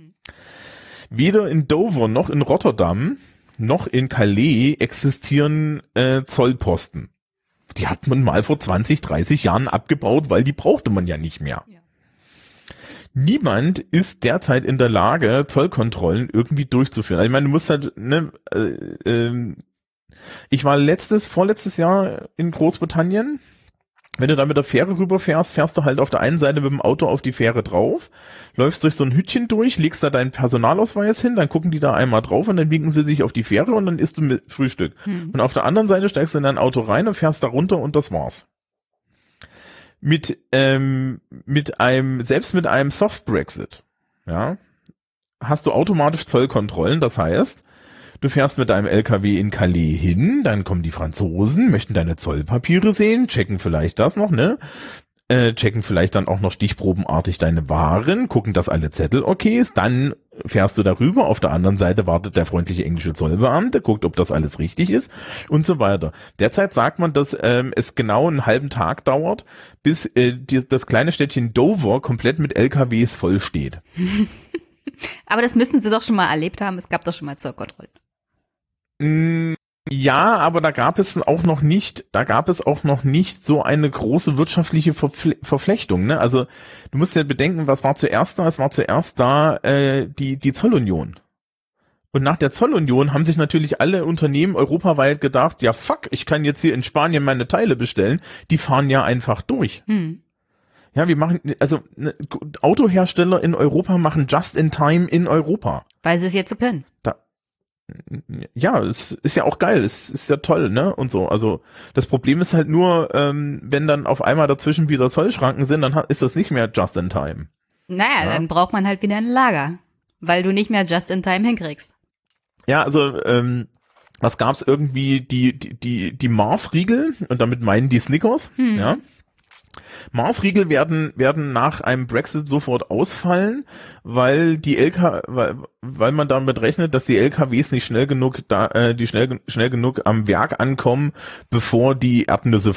Weder in Dover noch in Rotterdam noch in Calais existieren äh, Zollposten. Die hat man mal vor 20, 30 Jahren abgebaut, weil die brauchte man ja nicht mehr. Niemand ist derzeit in der Lage, Zollkontrollen irgendwie durchzuführen. Also ich meine, du musst halt, ne, äh, ähm, ich war letztes, vorletztes Jahr in Großbritannien. Wenn du da mit der Fähre rüberfährst, fährst du halt auf der einen Seite mit dem Auto auf die Fähre drauf, läufst durch so ein Hütchen durch, legst da deinen Personalausweis hin, dann gucken die da einmal drauf und dann winken sie sich auf die Fähre und dann isst du mit Frühstück. Und auf der anderen Seite steigst du in dein Auto rein und fährst da runter und das war's. Mit, ähm, mit einem, selbst mit einem Soft Brexit, ja, hast du automatisch Zollkontrollen, das heißt, Du fährst mit deinem LKW in Calais hin, dann kommen die Franzosen, möchten deine Zollpapiere sehen, checken vielleicht das noch, ne? Äh, checken vielleicht dann auch noch stichprobenartig deine Waren, gucken, dass alle Zettel okay ist, dann fährst du darüber, auf der anderen Seite wartet der freundliche englische Zollbeamte, guckt, ob das alles richtig ist und so weiter. Derzeit sagt man, dass ähm, es genau einen halben Tag dauert, bis äh, die, das kleine Städtchen Dover komplett mit LKWs voll steht. Aber das müssen sie doch schon mal erlebt haben. Es gab doch schon mal Zollkontrollen. Mm, Ja, aber da gab es auch noch nicht, da gab es auch noch nicht so eine große wirtschaftliche Verfle Verflechtung. Ne? Also du musst ja bedenken, was war zuerst da? Es war zuerst da äh, die die Zollunion. Und nach der Zollunion haben sich natürlich alle Unternehmen europaweit gedacht, ja fuck, ich kann jetzt hier in Spanien meine Teile bestellen. Die fahren ja einfach durch. Hm. Ja, wir machen, also ne, Autohersteller in Europa machen just in time in Europa. Weil sie es jetzt so können. Ja, es ist ja auch geil, es ist ja toll, ne? Und so. Also das Problem ist halt nur, ähm, wenn dann auf einmal dazwischen wieder Zollschranken sind, dann ist das nicht mehr just in time. Naja, Ja. dann braucht man halt wieder ein Lager. Weil du nicht mehr just in time hinkriegst. Ja, also ähm, was gab's irgendwie die die die die Mars-Riegel und damit meinen die Snickers, Hm. ja. Mars-Riegel werden werden nach einem Brexit sofort ausfallen, weil die LK weil, weil man damit rechnet, dass die LKWs nicht schnell genug da äh, die schnell schnell genug am Werk ankommen, bevor die Erdnüsse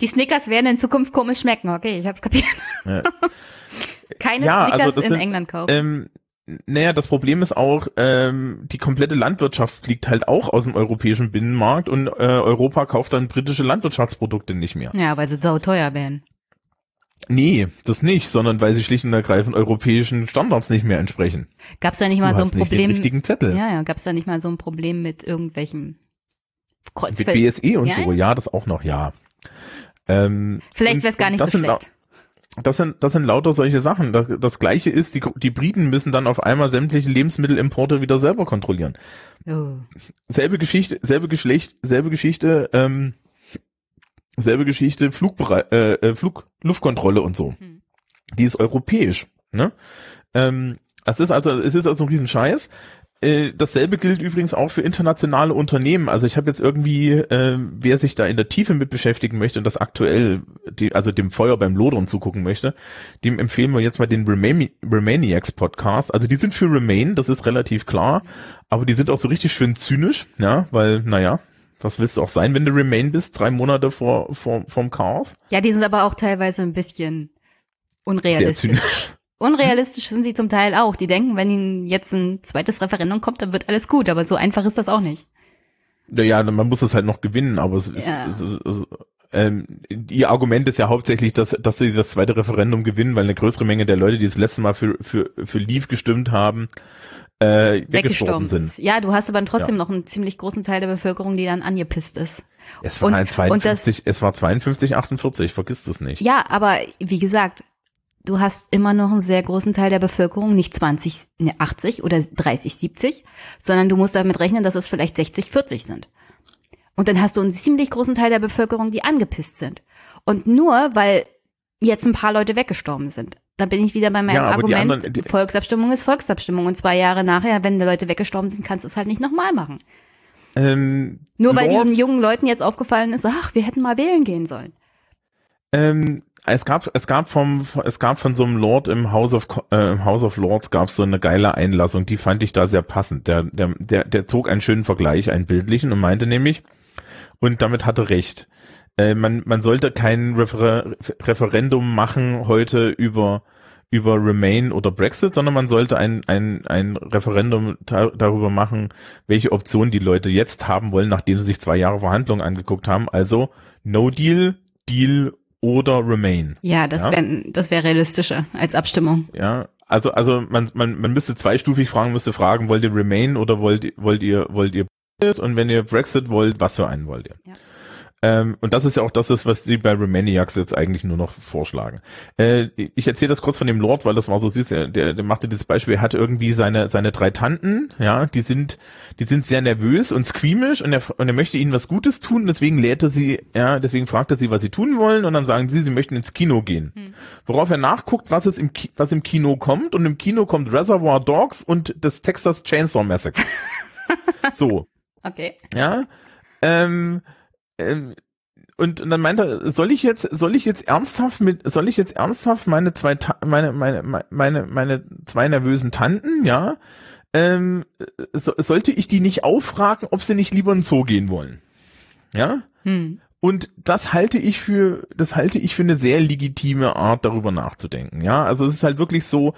Die Snickers werden in Zukunft komisch schmecken. Okay, ich hab's kapiert. Ja. Keine Ja, also Snickers das in England kaufen. Ähm, naja, das Problem ist auch, ähm, die komplette Landwirtschaft fliegt halt auch aus dem europäischen Binnenmarkt und äh, Europa kauft dann britische Landwirtschaftsprodukte nicht mehr. ja, weil sie sauteuer werden. Nee, das nicht, sondern weil sie schlicht und ergreifend europäischen Standards nicht mehr entsprechen. Gab's da nicht mal Du so ein hast nicht den Problem? richtigen Zettel. Ja, ja, gab's da nicht mal so ein Problem mit irgendwelchen Mit Kreuzfeld? BSE und Ja, so, ja, das auch noch, ja. Ähm, Vielleicht und- wär's gar nicht so schlecht. Das sind, das sind lauter solche Sachen. Das, das gleiche ist, die, die Briten müssen dann auf einmal sämtliche Lebensmittelimporte wieder selber kontrollieren. Oh. selbe Geschichte, selbe Geschlecht, selbe Geschichte, ähm, selbe Geschichte, Flugbere äh, äh, Flug, Luftkontrolle und so. Hm. Die ist europäisch, ne? Ähm, es ist also, es ist also ein Riesenscheiß. Äh, dasselbe gilt übrigens auch für internationale Unternehmen. Also ich habe jetzt irgendwie, äh, wer sich da in der Tiefe mit beschäftigen möchte und das aktuell, die, also dem Feuer beim Lodern zugucken möchte, dem empfehlen wir jetzt mal den Remani Remaniacs Podcast. Also die sind für Remain, das ist relativ klar, aber die sind auch so richtig schön zynisch, ja, weil, naja, was willst du auch sein, wenn du Remain bist, drei Monate vor, vor vom Chaos? Ja, die sind aber auch teilweise ein bisschen Sehr unrealistisch. zynisch. Unrealistisch sind sie zum Teil auch. Die denken, wenn ihnen jetzt ein zweites Referendum kommt, dann wird alles gut. Aber so einfach ist das auch nicht. Naja, man muss es halt noch gewinnen, aber es ist, Ja. es, es, es, ähm, ihr Argument ist ja hauptsächlich, dass, dass sie das zweite Referendum gewinnen, weil eine größere Menge der Leute, die das letzte Mal für, für, für Leave gestimmt haben, äh, weggestorben sind. Ja, du hast aber trotzdem Ja. noch einen ziemlich großen Teil der Bevölkerung, die dann angepisst ist. Es war Und- ein und das- 52, es war 52, 48, vergiss das nicht. Ja, aber wie gesagt, du hast immer noch einen sehr großen Teil der Bevölkerung, nicht 20, ne, 80 oder 30, 70, sondern du musst damit rechnen, dass es vielleicht 60, 40 sind. Und dann hast du einen ziemlich großen Teil der Bevölkerung, die angepisst sind. Und nur weil jetzt ein paar Leute weggestorben sind, Da bin ich wieder bei meinem Ja, aber die Argument, anderen- die- Volksabstimmung ist Volksabstimmung. Und zwei Jahre nachher, wenn die Leute weggestorben sind, kannst du es halt nicht nochmal machen. Ähm, Nur weil Lord- den jungen Leuten jetzt aufgefallen ist, ach, wir hätten mal wählen gehen sollen. Ähm, es gab, es gab vom, es gab von so einem Lord im House of, äh, im House of Lords gab es so eine geile Einlassung, die fand ich da sehr passend. Der, der, der, der zog einen schönen Vergleich, einen bildlichen und meinte nämlich, und damit hatte recht, äh, man, man sollte kein Refer Referendum machen heute über, über Remain oder Brexit, sondern man sollte ein, ein, ein Referendum darüber machen, welche Option die Leute jetzt haben wollen, nachdem sie sich zwei Jahre Verhandlungen angeguckt haben. Also No Deal, Deal oder Remain. Ja, das Ja. wäre das wär realistischer als Abstimmung. Ja, also also man man man müsste zweistufig fragen, müsste fragen, wollt ihr Remain oder wollt ihr wollt ihr wollt ihr Brexit und wenn ihr Brexit wollt, was für einen wollt ihr? Ja. Ähm, und das ist ja auch das, ist, was sie bei Remaniacs jetzt eigentlich nur noch vorschlagen. Äh, ich erzähle das kurz von dem Lord, weil das war so süß. Der, der, der machte dieses Beispiel. Er hat irgendwie seine seine drei Tanten, ja, die sind die sind sehr nervös und squeamish und er und er möchte ihnen was Gutes tun. Deswegen lädt er sie, ja, deswegen fragt er sie, was sie tun wollen und dann sagen sie, sie möchten ins Kino gehen. Worauf er nachguckt, was es im Ki was im Kino kommt und im Kino kommt Reservoir Dogs und das Texas Chainsaw Massacre. so. Okay. Ja. Ähm, ähm, und, und dann meint er, soll ich jetzt, soll ich jetzt ernsthaft mit, soll ich jetzt ernsthaft meine zwei, Ta meine, meine, meine, meine zwei nervösen Tanten, ja, ähm, so, sollte ich die nicht auffragen, ob sie nicht lieber in den Zoo gehen wollen? Ja? Hm. Und das halte ich für, das halte ich für eine sehr legitime Art, darüber nachzudenken. Ja, also es ist halt wirklich so,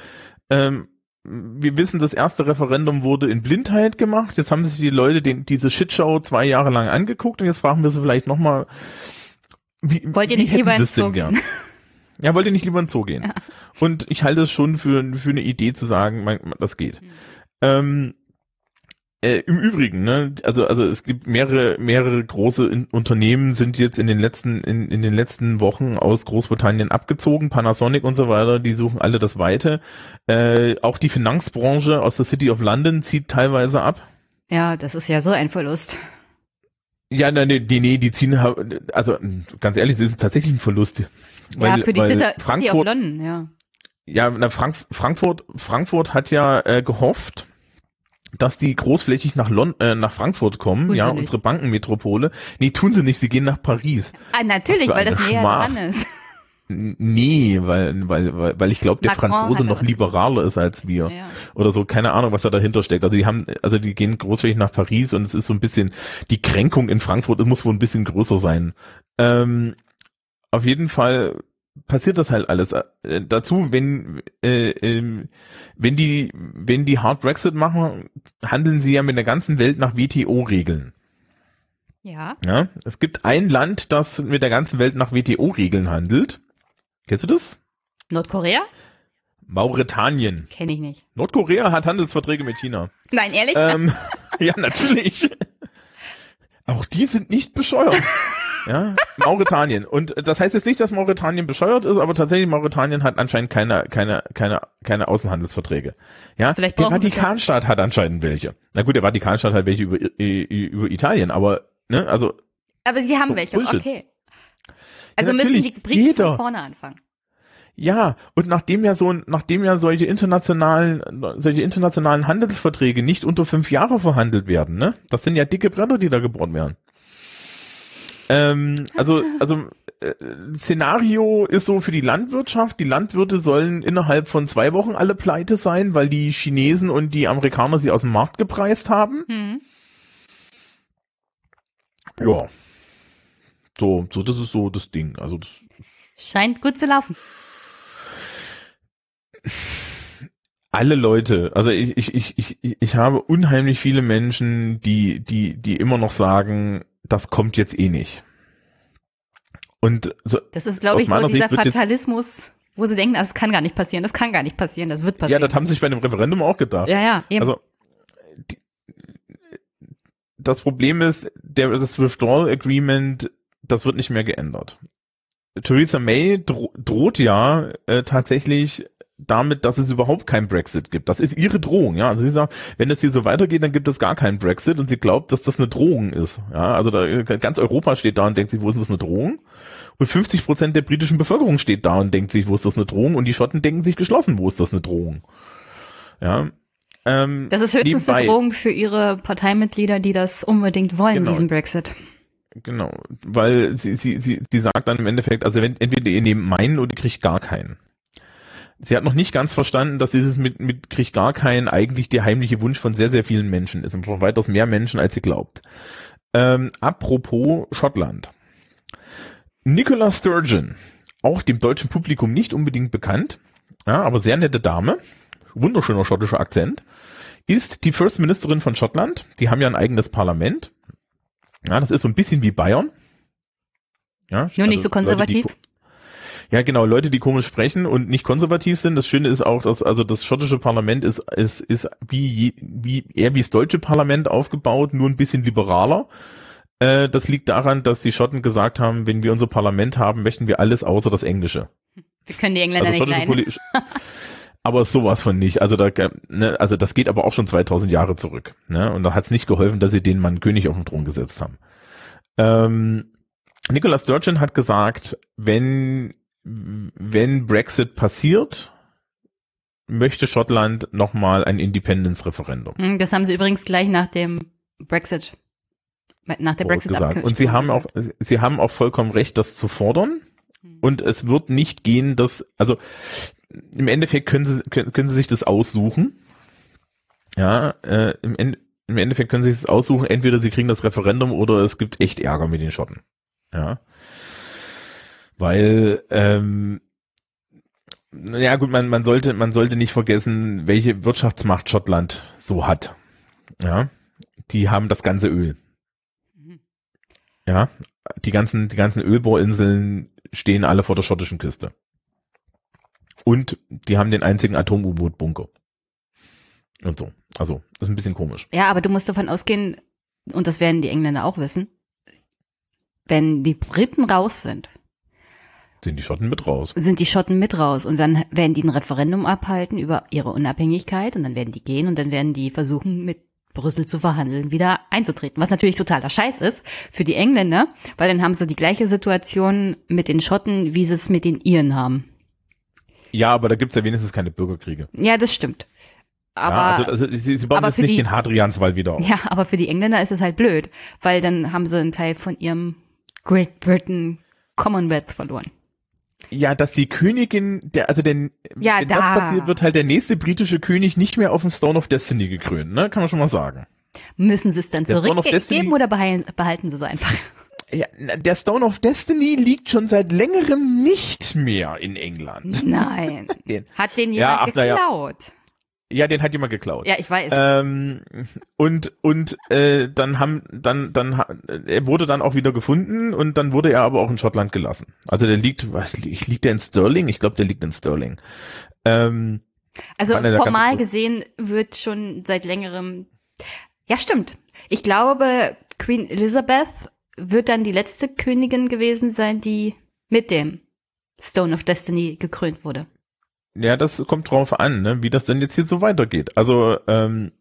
ähm, wir wissen, das erste Referendum wurde in Blindheit gemacht. Jetzt haben sich die Leute den, diese Shitshow zwei Jahre lang angeguckt und jetzt fragen wir sie vielleicht nochmal, wie, Wollt ihr wie nicht lieber ins Zoo gern? gehen? Ja, wollt ihr nicht lieber ins Zoo gehen? Und ich halte es schon für, für eine Idee zu sagen, man, das geht. Ähm, äh, Im Übrigen, ne, also also es gibt mehrere mehrere große in Unternehmen sind jetzt in den letzten in, in den letzten Wochen aus Großbritannien abgezogen, Panasonic und so weiter, die suchen alle das Weite. Äh, auch die Finanzbranche aus der City of London zieht teilweise ab. Ja, das ist ja so ein Verlust. Ja, nein, nee, nee, nee, die ziehen also ganz ehrlich, es ist tatsächlich ein Verlust. ja, für die weil City, City of Frankfurt, London, ja. ja, na, Frank Frankfurt, Frankfurt hat ja äh, gehofft, dass die großflächig nach Lon äh, nach Frankfurt kommen, Tun ja, unsere Bankenmetropole. Nee, tun sie nicht, sie gehen nach Paris. Ah, natürlich, weil das näher dran ist. Nee, weil, weil, weil, weil ich glaube, der Macron Franzose noch liberaler ist als wir. Ja. Oder so, keine Ahnung, was da dahinter steckt. Also die haben, also die gehen großflächig nach Paris und es ist so ein bisschen, die Kränkung in Frankfurt muss wohl ein bisschen größer sein. Ähm, auf jeden Fall passiert das halt alles. Äh, dazu, wenn, äh, ähm, wenn die, wenn die Hard Brexit machen, handeln sie ja mit der ganzen Welt nach WTO-Regeln. Ja. Ja, es gibt ein Land, das mit der ganzen Welt nach WTO-Regeln handelt. Kennst du das? Nordkorea? Mauretanien. Kenne ich nicht. Nordkorea hat Handelsverträge mit China. Nein, ehrlich? Ähm, ja, natürlich. Auch die sind nicht bescheuert. Ja, Mauretanien. Und das heißt jetzt nicht, dass Mauretanien bescheuert ist, aber tatsächlich Mauretanien hat anscheinend keine, keine, keine, keine Außenhandelsverträge. Ja, Vielleicht der Vatikanstaat hat anscheinend welche. Na gut, der Vatikanstaat hat welche über, über Italien, aber, ne, also, Aber sie haben so, welche, Bullshit. okay. Also müssen natürlich, die Briten jeder. von vorne anfangen. Ja, und nachdem ja so, nachdem ja solche internationalen, solche internationalen Handelsverträge nicht unter fünf Jahre verhandelt werden, ne? Das sind ja dicke Bretter, die da gebohrt werden. Ähm, also, also äh, Szenario ist so für die Landwirtschaft. Die Landwirte sollen innerhalb von zwei Wochen alle pleite sein, weil die Chinesen und die Amerikaner sie aus dem Markt gepreist haben. Hm. Ja. So, so, das ist so das Ding. Also das Scheint gut zu laufen. alle Leute, also ich, ich, ich, ich, ich habe unheimlich viele Menschen, die, die, die immer noch sagen, das kommt jetzt eh nicht. Und so, Das ist, glaube ich, so dieser Sicht Fatalismus, wo sie denken, das kann gar nicht passieren, das kann gar nicht passieren, das wird ja, passieren. das haben sie sich bei dem Referendum auch gedacht. ja, ja, eben. Also die, das Problem ist, der, das Withdrawal Agreement, das wird nicht mehr geändert. Theresa May dro droht ja äh, tatsächlich damit, dass es überhaupt kein Brexit gibt. Das ist ihre Drohung, ja. Also sie sagt, wenn es hier so weitergeht, dann gibt es gar keinen Brexit und sie glaubt, dass das eine Drohung ist. Ja, also da, ganz Europa steht da und denkt sich, wo ist denn das eine Drohung? Und 50 Prozent der britischen Bevölkerung steht da und denkt sich, wo ist das eine Drohung? Und die Schotten denken sich geschlossen, wo ist das eine Drohung? Ja. Ähm, Das ist höchstens nebenbei- eine Drohung für ihre Parteimitglieder, die das unbedingt wollen, Genau. diesen Brexit. Genau, weil sie, sie, sie, sie sagt dann im Endeffekt, also wenn, entweder ihr nehmt meinen oder ihr kriegt gar keinen. Sie hat noch nicht ganz verstanden, dass dieses mit, mit kriegt gar keinen eigentlich der heimliche Wunsch von sehr, sehr vielen Menschen ist und von weitaus mehr Menschen, als sie glaubt. Ähm, apropos Schottland. Nicola Sturgeon, auch dem deutschen Publikum nicht unbedingt bekannt, ja, aber sehr nette Dame, wunderschöner schottischer Akzent, ist die First Ministerin von Schottland. Die haben ja ein eigenes Parlament. Ja, das ist so ein bisschen wie Bayern. Ja, Nur nicht also so konservativ. Leute, ja, genau, Leute, die komisch sprechen und nicht konservativ sind. Das Schöne ist auch, dass also das schottische Parlament ist ist ist wie wie eher wie das deutsche Parlament aufgebaut, nur ein bisschen liberaler. Äh, das liegt daran, dass die Schotten gesagt haben, wenn wir unser Parlament haben, möchten wir alles außer das Englische. Wir können die Engländer Also nicht leiden. Aber sowas von nicht. Also da, ne, also das geht aber auch schon 2000 Jahre zurück. Ne? Und da hat es nicht geholfen, dass sie den Mann König auf den Thron gesetzt haben. Ähm, Nicola Sturgeon hat gesagt, wenn wenn Brexit passiert, möchte Schottland nochmal ein Independence-Referendum. Hm, Das haben sie übrigens gleich nach dem Brexit, nach der brexit gesagt. Und sie haben auch, sie haben auch vollkommen recht, das zu fordern. Und es wird nicht gehen, dass, also im Endeffekt können sie, können, können sie sich das aussuchen. Ja, äh, im, End, im Endeffekt können sie sich das aussuchen. Entweder sie kriegen das Referendum oder es gibt echt Ärger mit den Schotten. Ja. Weil, ähm, ja gut, man, man sollte, man sollte nicht vergessen, welche Wirtschaftsmacht Schottland so hat. Ja. Die haben das ganze Öl. Ja, die ganzen, die ganzen Ölbohrinseln stehen alle vor der schottischen Küste. Und die haben den einzigen Atom-U-Boot-Bunker. Und so. Also, das ist ein bisschen komisch. Ja, aber du musst davon ausgehen, und das werden die Engländer auch wissen, wenn die Briten raus sind, Sind die Schotten mit raus. sind die Schotten mit raus und dann werden die ein Referendum abhalten über ihre Unabhängigkeit und dann werden die gehen und dann werden die versuchen, mit Brüssel zu verhandeln, wieder einzutreten. Was natürlich totaler Scheiß ist für die Engländer, weil dann haben sie die gleiche Situation mit den Schotten, wie sie es mit den Iren haben. Ja, aber da gibt's ja wenigstens keine Bürgerkriege. Ja, das stimmt. Aber ja, also, also sie, sie bauen jetzt nicht die- den Hadrianswall wieder auf. Ja, aber für die Engländer ist es halt blöd, weil dann haben sie einen Teil von ihrem Great Britain Commonwealth verloren. Ja, dass die Königin, der, also der, Ja, wenn da. das passiert, wird halt der nächste britische König nicht mehr auf den Stone of Destiny gekrönt, ne? Kann man schon mal sagen. Müssen sie es dann zurückgeben oder behalten, behalten sie es einfach? Ja, der Stone of Destiny liegt schon seit längerem nicht mehr in England. Nein. Den- Hat den Ja, jemand ach, na ja. Ja, den hat jemand geklaut. Ja, ich weiß. Ähm, und und äh, dann haben dann dann er wurde dann auch wieder gefunden und dann wurde er aber auch in Schottland gelassen. Also der liegt, was liegt der in Stirling? Ich glaube, der liegt in Stirling. Ähm, Also formal gesehen wird schon seit längerem. Ja, stimmt. Ich glaube, Queen Elizabeth wird dann die letzte Königin gewesen sein, die mit dem Stone of Destiny gekrönt wurde. Ja, das kommt drauf an, ne, wie das denn jetzt hier so weitergeht. Also ähm,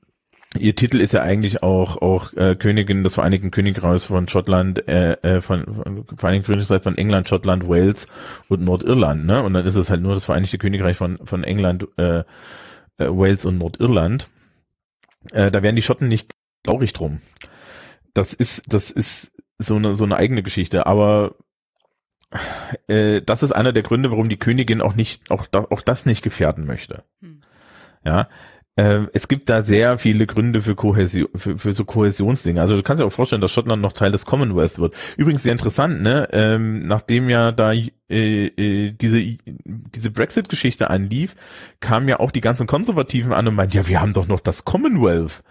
ihr Titel ist ja eigentlich auch auch äh, Königin des Vereinigten Königreichs von Schottland, äh, äh, von, von Vereinigten Königreich von England, Schottland, Wales und Nordirland, ne? Und dann ist es halt nur das Vereinigte Königreich von von England, äh, äh, Wales und Nordirland. Äh, da wären die Schotten nicht traurig drum. Das ist das ist so eine so eine eigene Geschichte, aber äh, das ist einer der Gründe, warum die Königin auch nicht, auch, da, auch das nicht gefährden möchte. Hm. Ja. Äh, es gibt da sehr viele Gründe für Kohäsion, für, für so Kohäsionsdinge. Also du kannst dir auch vorstellen, dass Schottland noch Teil des Commonwealth wird. Übrigens sehr interessant, ne? Ähm, nachdem ja da äh, äh, diese diese Brexit-Geschichte anlief, kamen ja auch die ganzen Konservativen an und meinten, ja, wir haben doch noch das Commonwealth.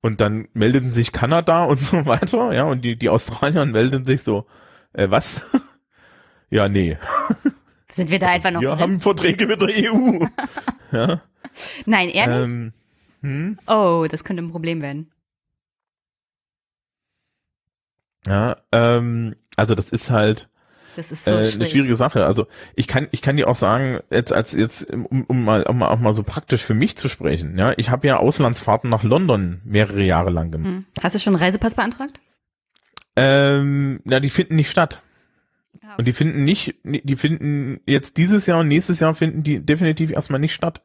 Und dann meldeten sich Kanada und so weiter, ja, und die, die Australier meldeten sich so, äh, was? Ja, nee. Sind wir da einfach noch Wir drin? haben Verträge mit der EU. ja. Nein, ehrlich? Ähm, hm, oh, das könnte ein Problem werden. ja, ähm, also das ist halt Das ist so äh, eine schwierig. schwierige Sache. Also ich kann ich kann dir auch sagen, jetzt als jetzt um, um mal um mal auch mal so praktisch für mich zu sprechen. Ja, ich habe ja Auslandsfahrten nach London mehrere Jahre lang gemacht. Hm. Hast du schon einen Reisepass beantragt? Ähm, ja, die finden nicht statt. Und die finden nicht, die finden jetzt dieses Jahr und nächstes Jahr finden die definitiv erstmal nicht statt.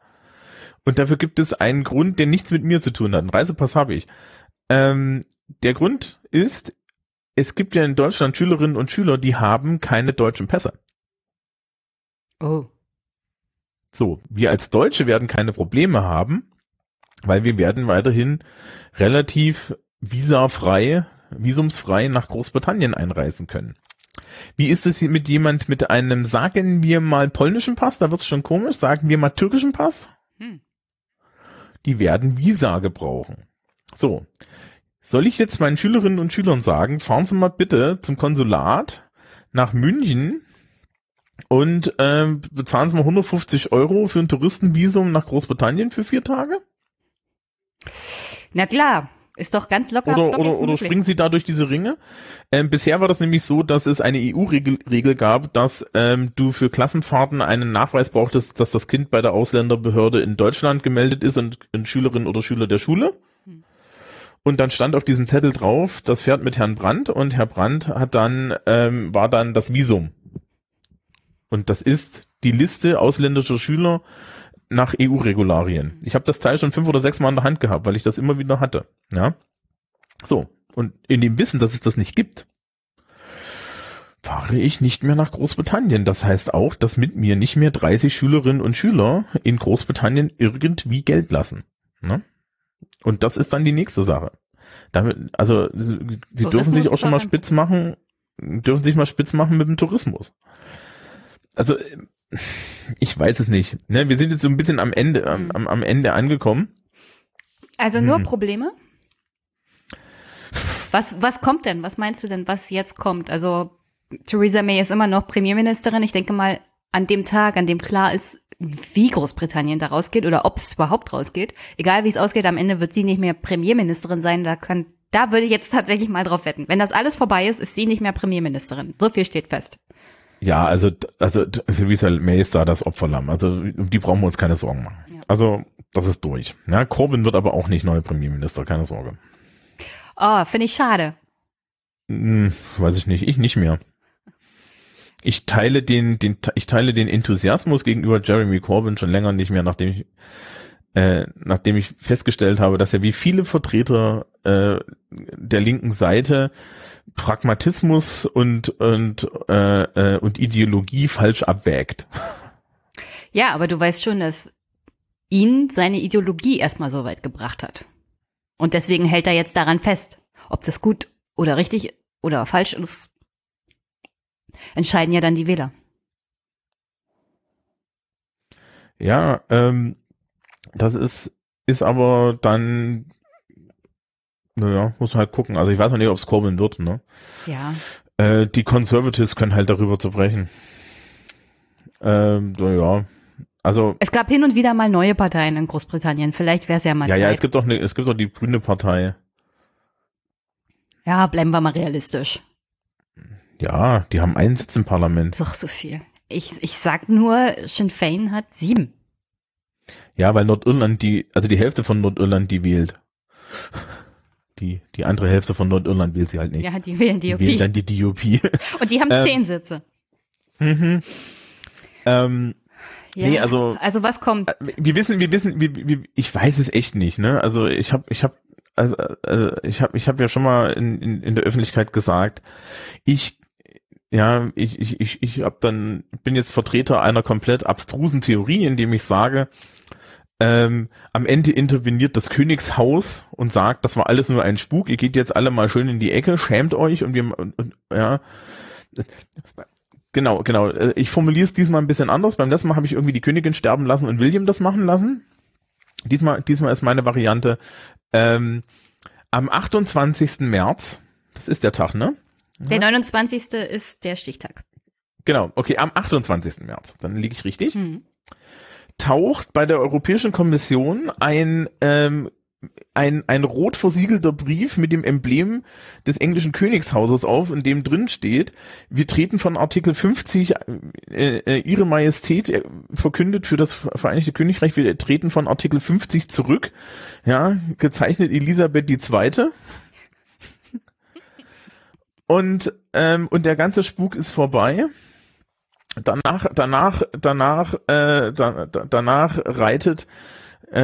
Und dafür gibt es einen Grund, der nichts mit mir zu tun hat. Einen Reisepass habe ich. Ähm, der Grund ist, es gibt ja in Deutschland Schülerinnen und Schüler, die haben keine deutschen Pässe. Oh. So, wir als Deutsche werden keine Probleme haben, weil wir werden weiterhin relativ visafrei, visumsfrei nach Großbritannien einreisen können. Wie ist es mit jemand mit einem, sagen wir mal, polnischen Pass? Da wird's schon komisch. Sagen wir mal türkischen Pass? Hm. Die werden Visa gebrauchen. So. Soll ich jetzt meinen Schülerinnen und Schülern sagen, fahren Sie mal bitte zum Konsulat nach München und ähm, bezahlen Sie mal 150 Euro für ein Touristenvisum nach Großbritannien für vier Tage? Na klar, ist doch ganz locker. Oder, locker oder, oder springen sie da durch diese Ringe? Ähm, bisher war das nämlich so, dass es eine EU-Regel Regel gab, dass ähm, du für Klassenfahrten einen Nachweis brauchtest, dass das Kind bei der Ausländerbehörde in Deutschland gemeldet ist und ein Schülerin oder Schüler der Schule. Und dann stand auf diesem Zettel drauf, das fährt mit Herrn Brandt und Herr Brandt hat dann, ähm, war dann das Visum. Und das ist die Liste ausländischer Schüler nach EU-Regularien. Ich habe das Teil schon fünf oder sechs Mal in der Hand gehabt, weil ich das immer wieder hatte. Ja. So. Und in dem Wissen, dass es das nicht gibt, fahre ich nicht mehr nach Großbritannien. Das heißt auch, dass mit mir nicht mehr 30 Schülerinnen und Schüler in Großbritannien irgendwie Geld lassen. Ne? Und das ist dann die nächste Sache. Damit, also sie sie dürfen sich auch schon mal Tourismus spitz machen, dürfen sich mal spitz machen mit dem Tourismus. Also ich weiß es nicht. Ne? Wir sind jetzt so ein bisschen am Ende, am, am, am Ende angekommen. Also nur Hm. Probleme? Was, was kommt denn? Was meinst du denn, was jetzt kommt? Also Theresa May ist immer noch Premierministerin. Ich denke mal, an dem Tag, an dem klar ist, wie Großbritannien da rausgeht oder ob es überhaupt rausgeht, egal wie es ausgeht, am Ende wird sie nicht mehr Premierministerin sein. Da kann, da würde ich jetzt tatsächlich mal drauf wetten. Wenn das alles vorbei ist, ist sie nicht mehr Premierministerin. So viel steht fest. Ja, also, also Theresa May ist da das Opferlamm. Also um die brauchen wir uns keine Sorgen machen. Ja. Also das ist durch. Ja, Corbyn wird aber auch nicht neuer Premierminister, keine Sorge. Oh, finde ich schade. Hm, weiß ich nicht, ich nicht mehr. Ich teile den, den, ich teile den Enthusiasmus gegenüber Jeremy Corbyn schon länger nicht mehr, nachdem ich, äh, nachdem ich festgestellt habe, dass er wie viele Vertreter äh, der linken Seite Pragmatismus und und äh, äh, und Ideologie falsch abwägt. Ja, aber du weißt schon, dass ihn seine Ideologie erstmal so weit gebracht hat. Und deswegen hält er jetzt daran fest. Ob das gut oder richtig oder falsch ist, entscheiden ja dann die Wähler. Ja, ähm, das ist ist aber dann naja, muss man halt gucken. Also ich weiß noch nicht, ob es Corbyn wird, ne? Ja. Äh, die Conservatives können halt darüber zerbrechen. Ähm, so, ja. Also, Es gab hin und wieder mal neue Parteien in Großbritannien. Vielleicht wäre es ja mal ja, Zeit. ja, es gibt doch ne, es gibt doch die Grüne Partei. ja, bleiben wir mal realistisch. Ja, die haben einen Sitz im Parlament. Doch so viel. Ich, ich sag nur, Sinn Fein hat sieben. Ja, weil Nordirland die, also die Hälfte von Nordirland die wählt. Die, die andere Hälfte von Nordirland wählt sie halt nicht. Ja, die wählen die wählen DOP. dann die DUP. Und die haben Ähm, zehn Sitze. mhm. ähm, Ja. nee, also- Also was kommt? wir wissen, wir wissen, wir, wir, ich weiß es echt nicht, ne? Also ich habe, ich habe, also, also ich habe, ich habe ja schon mal in, in, in der Öffentlichkeit gesagt, ich, ja, ich, ich, ich, ich habe dann bin jetzt Vertreter einer komplett abstrusen Theorie, indem ich sage, ähm, am Ende interveniert das Königshaus und sagt, das war alles nur ein Spuk, ihr geht jetzt alle mal schön in die Ecke, schämt euch und wir, und, und, ja. Genau, genau. Äh, Ich formuliere es diesmal ein bisschen anders. Beim letzten Mal habe ich irgendwie die Königin sterben lassen und William das machen lassen. Diesmal, diesmal ist meine Variante ähm, am 28. März, das ist der Tag, ne? Der 29. ist der Stichtag. Genau, okay, am 28. März, dann liege ich richtig. Hm. Taucht bei der Europäischen Kommission ein, ähm, ein, ein rot versiegelter Brief mit dem Emblem des englischen Königshauses auf, in dem drin steht, wir treten von Artikel 50, äh, äh, Ihre Majestät äh, verkündet für das Vereinigte Königreich, wir treten von Artikel 50 zurück, ja, gezeichnet Elisabeth II. Und, ähm, und der ganze Spuk ist vorbei. Danach, danach, danach, äh, da, da, danach reitet, äh,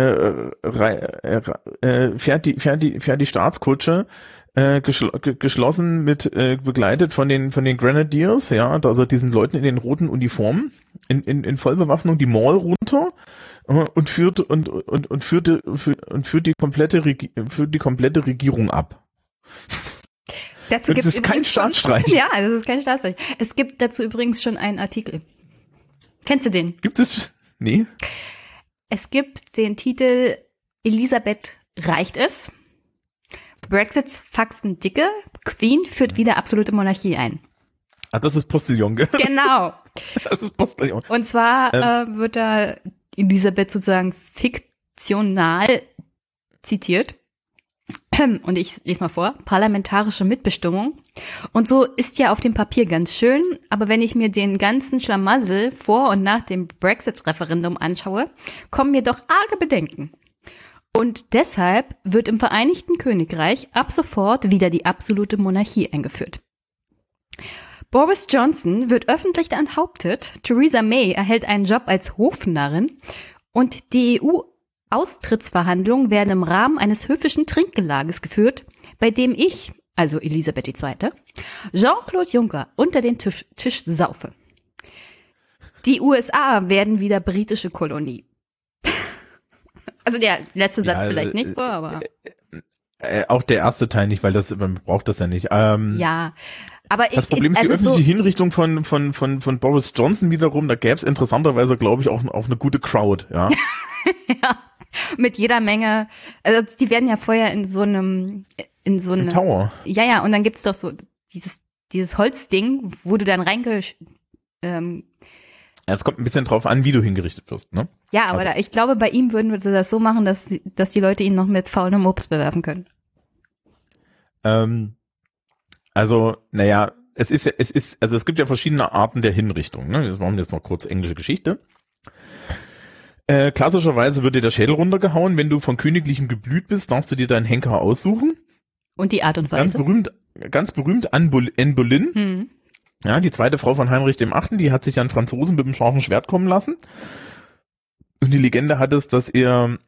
rei, äh, äh, fährt die, fährt die, fährt die Staatskutsche äh, geschl ge- geschlossen mit äh, begleitet von den von den Grenadiers, ja, also diesen Leuten in den roten Uniformen in, in, in Vollbewaffnung die Mall runter äh, und führt und und und führte für, und führt die komplette Regi führt die komplette Regierung ab. Dazu gibt's ist kein schon- Staatsstreich. Ja, das ist kein Staatsstreich. Es gibt dazu übrigens schon einen Artikel. Kennst du den? Gibt es nee? Es gibt den Titel Elisabeth reicht es. Brexits Faxen dicke. Queen führt wieder absolute Monarchie ein. Ah, das ist Postillon. gell? Genau. Das ist Postillon. Und zwar Ähm. äh, wird da Elisabeth sozusagen fiktional zitiert. Und ich lese mal vor. Parlamentarische Mitbestimmung. Und so ist ja auf dem Papier ganz schön, aber wenn ich mir den ganzen Schlamassel vor und nach dem Brexit-Referendum anschaue, kommen mir doch arge Bedenken. Und deshalb wird im Vereinigten Königreich ab sofort wieder die absolute Monarchie eingeführt. Boris Johnson wird öffentlich enthauptet, Theresa May erhält einen Job als Hofnarrin und die EU-Austrittsverhandlungen werden im Rahmen eines höfischen Trinkgelages geführt, bei dem ich, also Elisabeth II., Jean-Claude Juncker unter den Tisch, Tisch saufe. Die USA werden wieder britische Kolonie. Also der letzte Satz Ja, vielleicht äh, nicht so, aber Äh, auch der erste Teil nicht, weil das man braucht das ja nicht. Ähm, ja. Aber ich, Das Problem ist die also öffentliche so, Hinrichtung von, von, von, von Boris Johnson wiederum. Da gäbe es interessanterweise, glaube ich, auch, auch eine gute Crowd. Ja. mit jeder Menge, also die werden ja vorher in so einem, in so einem, Tower. ja, ja, und dann gibt's doch so dieses, dieses Holzding, wo du dann reinge, ähm, Ja, Es kommt ein bisschen drauf an, wie du hingerichtet wirst. Ne? ja, aber Also- da, ich glaube, bei ihm würden wir das so machen, dass, dass die Leute ihn noch mit faulem Obst bewerfen können. Ähm, also, naja, es ist ja, es ist, also es gibt ja verschiedene Arten der Hinrichtung. Ne? Wir machen jetzt noch kurz englische Geschichte. Äh, klassischerweise wird dir der Schädel runtergehauen. Wenn du von königlichem Geblüt bist, darfst du dir deinen Henker aussuchen. Und die Art und Ganz Weise. berühmt, ganz berühmt Anne Boleyn-. Hm. Ja, die zweite Frau von Heinrich dem Achten, die hat sich an Franzosen mit dem scharfen Schwert kommen lassen. Und die Legende hat es, dass er,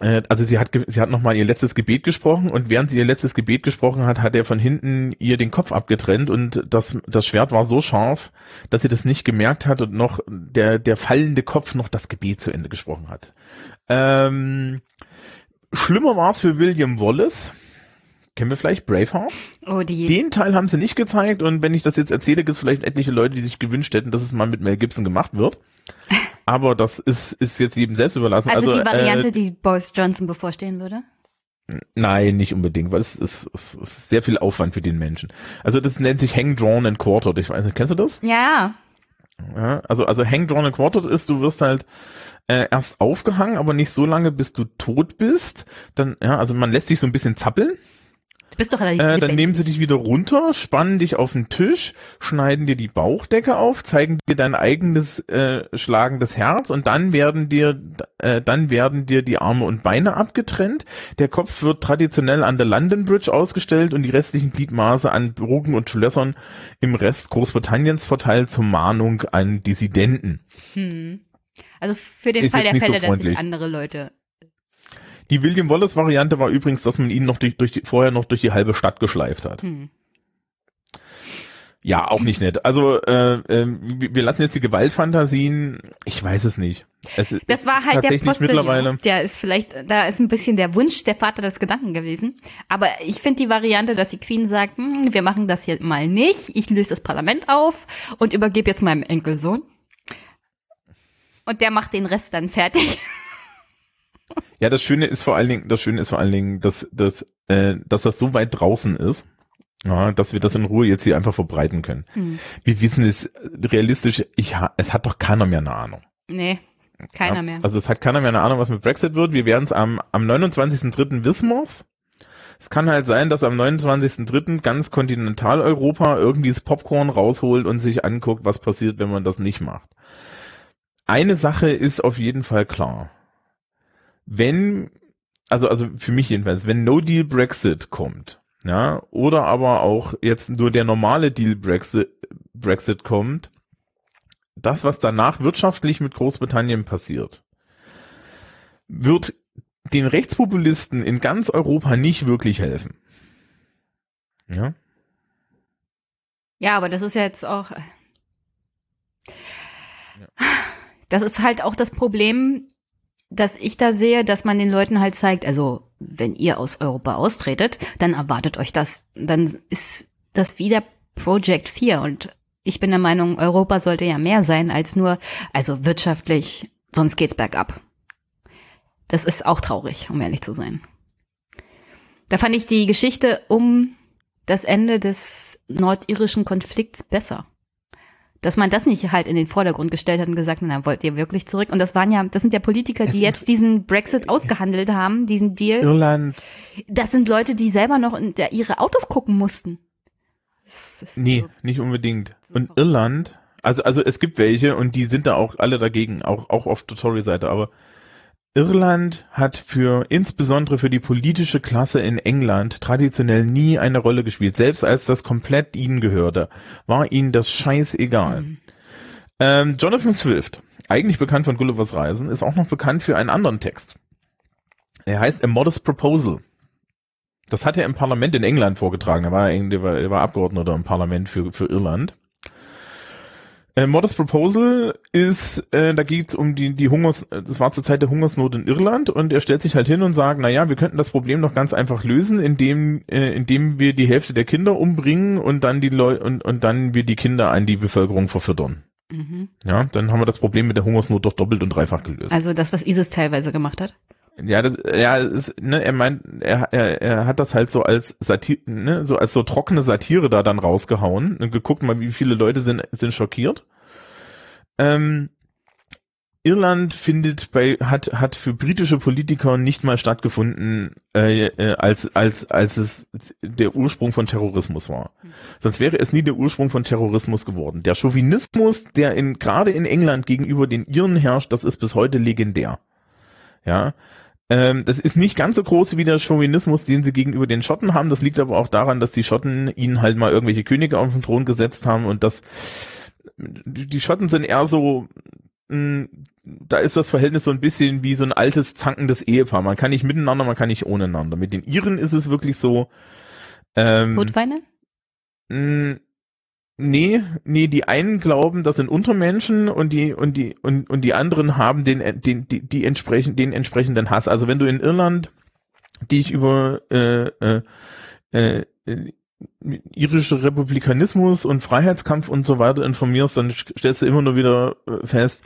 also sie hat, sie hat nochmal ihr letztes Gebet gesprochen und während sie ihr letztes Gebet gesprochen hat, hat er von hinten ihr den Kopf abgetrennt und das, das Schwert war so scharf, dass sie das nicht gemerkt hat und noch der, der fallende Kopf noch das Gebet zu Ende gesprochen hat. Ähm, schlimmer war es für William Wallace. Kennen wir vielleicht Braveheart? Oh, die, Den Teil haben sie nicht gezeigt und wenn ich das jetzt erzähle, gibt es vielleicht etliche Leute, die sich gewünscht hätten, dass es mal mit Mel Gibson gemacht wird. Aber das ist, ist jetzt jedem selbst überlassen. also, die Variante, äh, die Boris Johnson bevorstehen würde. nein, nicht unbedingt, weil es ist, es ist sehr viel Aufwand für den Menschen. Also das nennt sich Hang Drawn and Quartered. Ich weiß nicht, kennst du das? Ja, Ja, also, also Hang Drawn and Quartered ist, du wirst halt äh, erst aufgehangen, aber nicht so lange, bis du tot bist. Dann, ja, also man lässt sich so ein bisschen zappeln. Bist doch relativ Äh, dann nehmen sie dich wieder runter, spannen dich auf den Tisch, schneiden dir die Bauchdecke auf, zeigen dir dein eigenes äh, schlagendes Herz und dann werden dir äh, dann werden dir die Arme und Beine abgetrennt. Der Kopf wird traditionell an der London Bridge ausgestellt und die restlichen Gliedmaße an Burgen und Schlössern im Rest Großbritanniens verteilt zur Mahnung an Dissidenten. Hm. Also für den Ist Fall der nicht so Fälle, dass sich andere Leute. Die William Wallace Variante war übrigens, dass man ihn noch durch, durch die, vorher noch durch die halbe Stadt geschleift hat. Hm. Ja, auch nicht nett. Also äh, äh, wir lassen jetzt die Gewaltfantasien. Ich weiß es nicht. Es, Das war halt der Postillon. mittlerweile. Der ist vielleicht, da ist ein bisschen der Wunsch der Vater des Gedanken gewesen. Aber ich finde die Variante, dass die Queen sagt, hm, wir machen das hier mal nicht. Ich löse das Parlament auf und übergebe jetzt meinem Enkelsohn. Und der macht den Rest dann fertig. Ja, das Schöne ist vor allen Dingen, das Schöne ist vor allen Dingen, dass, dass, äh, dass das so weit draußen ist, ja, dass wir das in Ruhe jetzt hier einfach verbreiten können. Hm. Wir wissen es realistisch. Ich, ha- es hat doch keiner mehr eine Ahnung. Nee, keiner ja? mehr. Also es hat keiner mehr eine Ahnung, was mit Brexit wird. Wir werden es am, am 29.03. wissen wir's. Es kann halt sein, dass am 29.03. ganz Kontinentaleuropa irgendwie das Popcorn rausholt und sich anguckt, was passiert, wenn man das nicht macht. Eine Sache ist auf jeden Fall klar. Wenn, also, also für mich jedenfalls, wenn No Deal Brexit kommt, ja, oder aber auch jetzt nur der normale Deal Brexit, Brexit kommt, das, was danach wirtschaftlich mit Großbritannien passiert, wird den Rechtspopulisten in ganz Europa nicht wirklich helfen. Ja. Ja, aber das ist ja jetzt auch. Das ist halt auch das Problem, dass ich da sehe, dass man den Leuten halt zeigt, also wenn ihr aus Europa austretet, dann erwartet euch das, dann ist das wieder Project 4 und ich bin der Meinung, Europa sollte ja mehr sein als nur, also wirtschaftlich, sonst geht's bergab. Das ist auch traurig, um ehrlich zu sein. Da fand ich die Geschichte um das Ende des nordirischen Konflikts besser. Dass man das nicht halt in den Vordergrund gestellt hat und gesagt, na, wollt ihr wirklich zurück? Und das waren ja, das sind ja Politiker, die jetzt diesen Brexit ausgehandelt haben, diesen Deal. Irland. Das sind Leute, die selber noch in der, ihre Autos gucken mussten. Nee, nicht unbedingt. Und Irland, also, also es gibt welche und die sind da auch alle dagegen, auch, auch auf der Tory-Seite, aber Irland hat für, insbesondere für die politische Klasse in England traditionell nie eine Rolle gespielt. Selbst als das komplett ihnen gehörte, war ihnen das scheißegal. Mhm. Ähm, Jonathan Swift, eigentlich bekannt von Gullivers Reisen, ist auch noch bekannt für einen anderen Text. Er heißt A Modest Proposal. Das hat er im Parlament in England vorgetragen. Er war, er war, er war Abgeordneter im Parlament für, für Irland. Äh, Modest Proposal ist, äh, da geht's um die, die Hungers, das war zur Zeit der Hungersnot in Irland und er stellt sich halt hin und sagt, na ja, wir könnten das Problem doch ganz einfach lösen, indem, äh, indem wir die Hälfte der Kinder umbringen und dann die Leute und, und dann wir die Kinder an die Bevölkerung verfüttern. Mhm. Ja, dann haben wir das Problem mit der Hungersnot doch doppelt und dreifach gelöst. Also das, was ISIS teilweise gemacht hat? Ja, das, ja, ist, ne, er meint, er, er, er hat das halt so als Satire, ne, so als so trockene Satire da dann rausgehauen und geguckt mal, wie viele Leute sind, sind schockiert. Ähm, Irland findet bei hat hat für britische Politiker nicht mal stattgefunden, äh, äh, als als als es der Ursprung von Terrorismus war. Sonst wäre es nie der Ursprung von Terrorismus geworden. Der Chauvinismus, der in gerade in England gegenüber den Iren herrscht, das ist bis heute legendär. Ja, ähm, das ist nicht ganz so groß wie der Chauvinismus, den sie gegenüber den Schotten haben. Das liegt aber auch daran, dass die Schotten ihnen halt mal irgendwelche Könige auf den Thron gesetzt haben und das, die Schotten sind eher so, mh, da ist das Verhältnis so ein bisschen wie so ein altes, zankendes Ehepaar. Man kann nicht miteinander, man kann nicht ohne einander. Mit den Iren ist es wirklich so, ähm, Todfeinde? Nee, nee, die einen glauben, das sind Untermenschen und die und die und und die anderen haben den den die, die entsprechend den entsprechenden Hass. Also wenn du in Irland dich über äh, äh, äh, irische Republikanismus und Freiheitskampf und so weiter informierst, dann stellst du immer nur wieder äh, fest,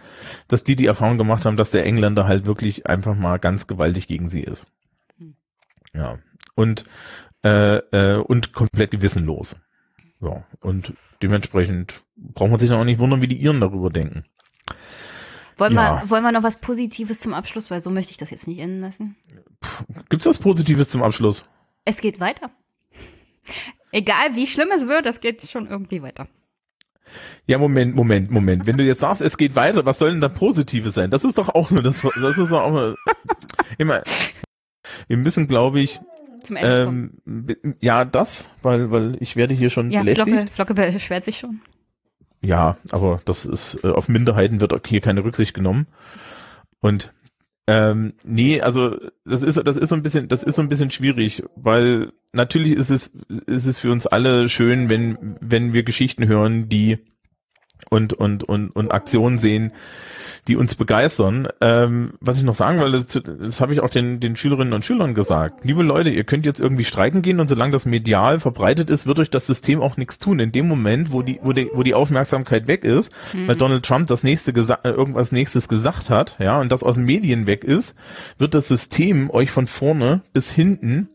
dass die die Erfahrung gemacht haben, dass der Engländer halt wirklich einfach mal ganz gewaltig gegen sie ist. Hm. Ja und äh, äh, und komplett gewissenlos. Ja und dementsprechend braucht man sich dann auch nicht wundern, wie die Iren darüber denken. Wollen, ja. wir, wollen wir noch was Positives zum Abschluss, weil so möchte ich das jetzt nicht enden lassen. Gibt's was Positives zum Abschluss? Es geht weiter. Egal wie schlimm es wird, es geht schon irgendwie weiter. Ja, Moment, Moment, Moment. Wenn du jetzt sagst, es geht weiter, was soll denn da Positives sein? Das ist doch auch nur das, das ist doch auch nur, immer, wir müssen, glaube ich, zum Ende ähm, Ja, das, weil, weil ich werde hier schon ja, belästigt. Flocke, Flocke beschwert sich schon. Ja, aber das ist, äh, auf Minderheiten wird hier keine Rücksicht genommen. Und ähm, nee, also das ist das ist so ein bisschen das ist so ein bisschen schwierig, weil natürlich ist es ist es für uns alle schön, wenn wenn wir Geschichten hören, die und und und und Aktionen sehen, die uns begeistern. Ähm, was ich noch sagen wollte, das, das habe ich auch den, den Schülerinnen und Schülern gesagt. Liebe Leute, ihr könnt jetzt irgendwie streiken gehen und solange das medial verbreitet ist, wird euch das System auch nichts tun. In dem Moment, wo die, wo die, wo die Aufmerksamkeit weg ist, mhm. weil Donald Trump das nächste äh, irgendwas nächstes gesagt hat, ja, und das aus den Medien weg ist, wird das System euch von vorne bis hinten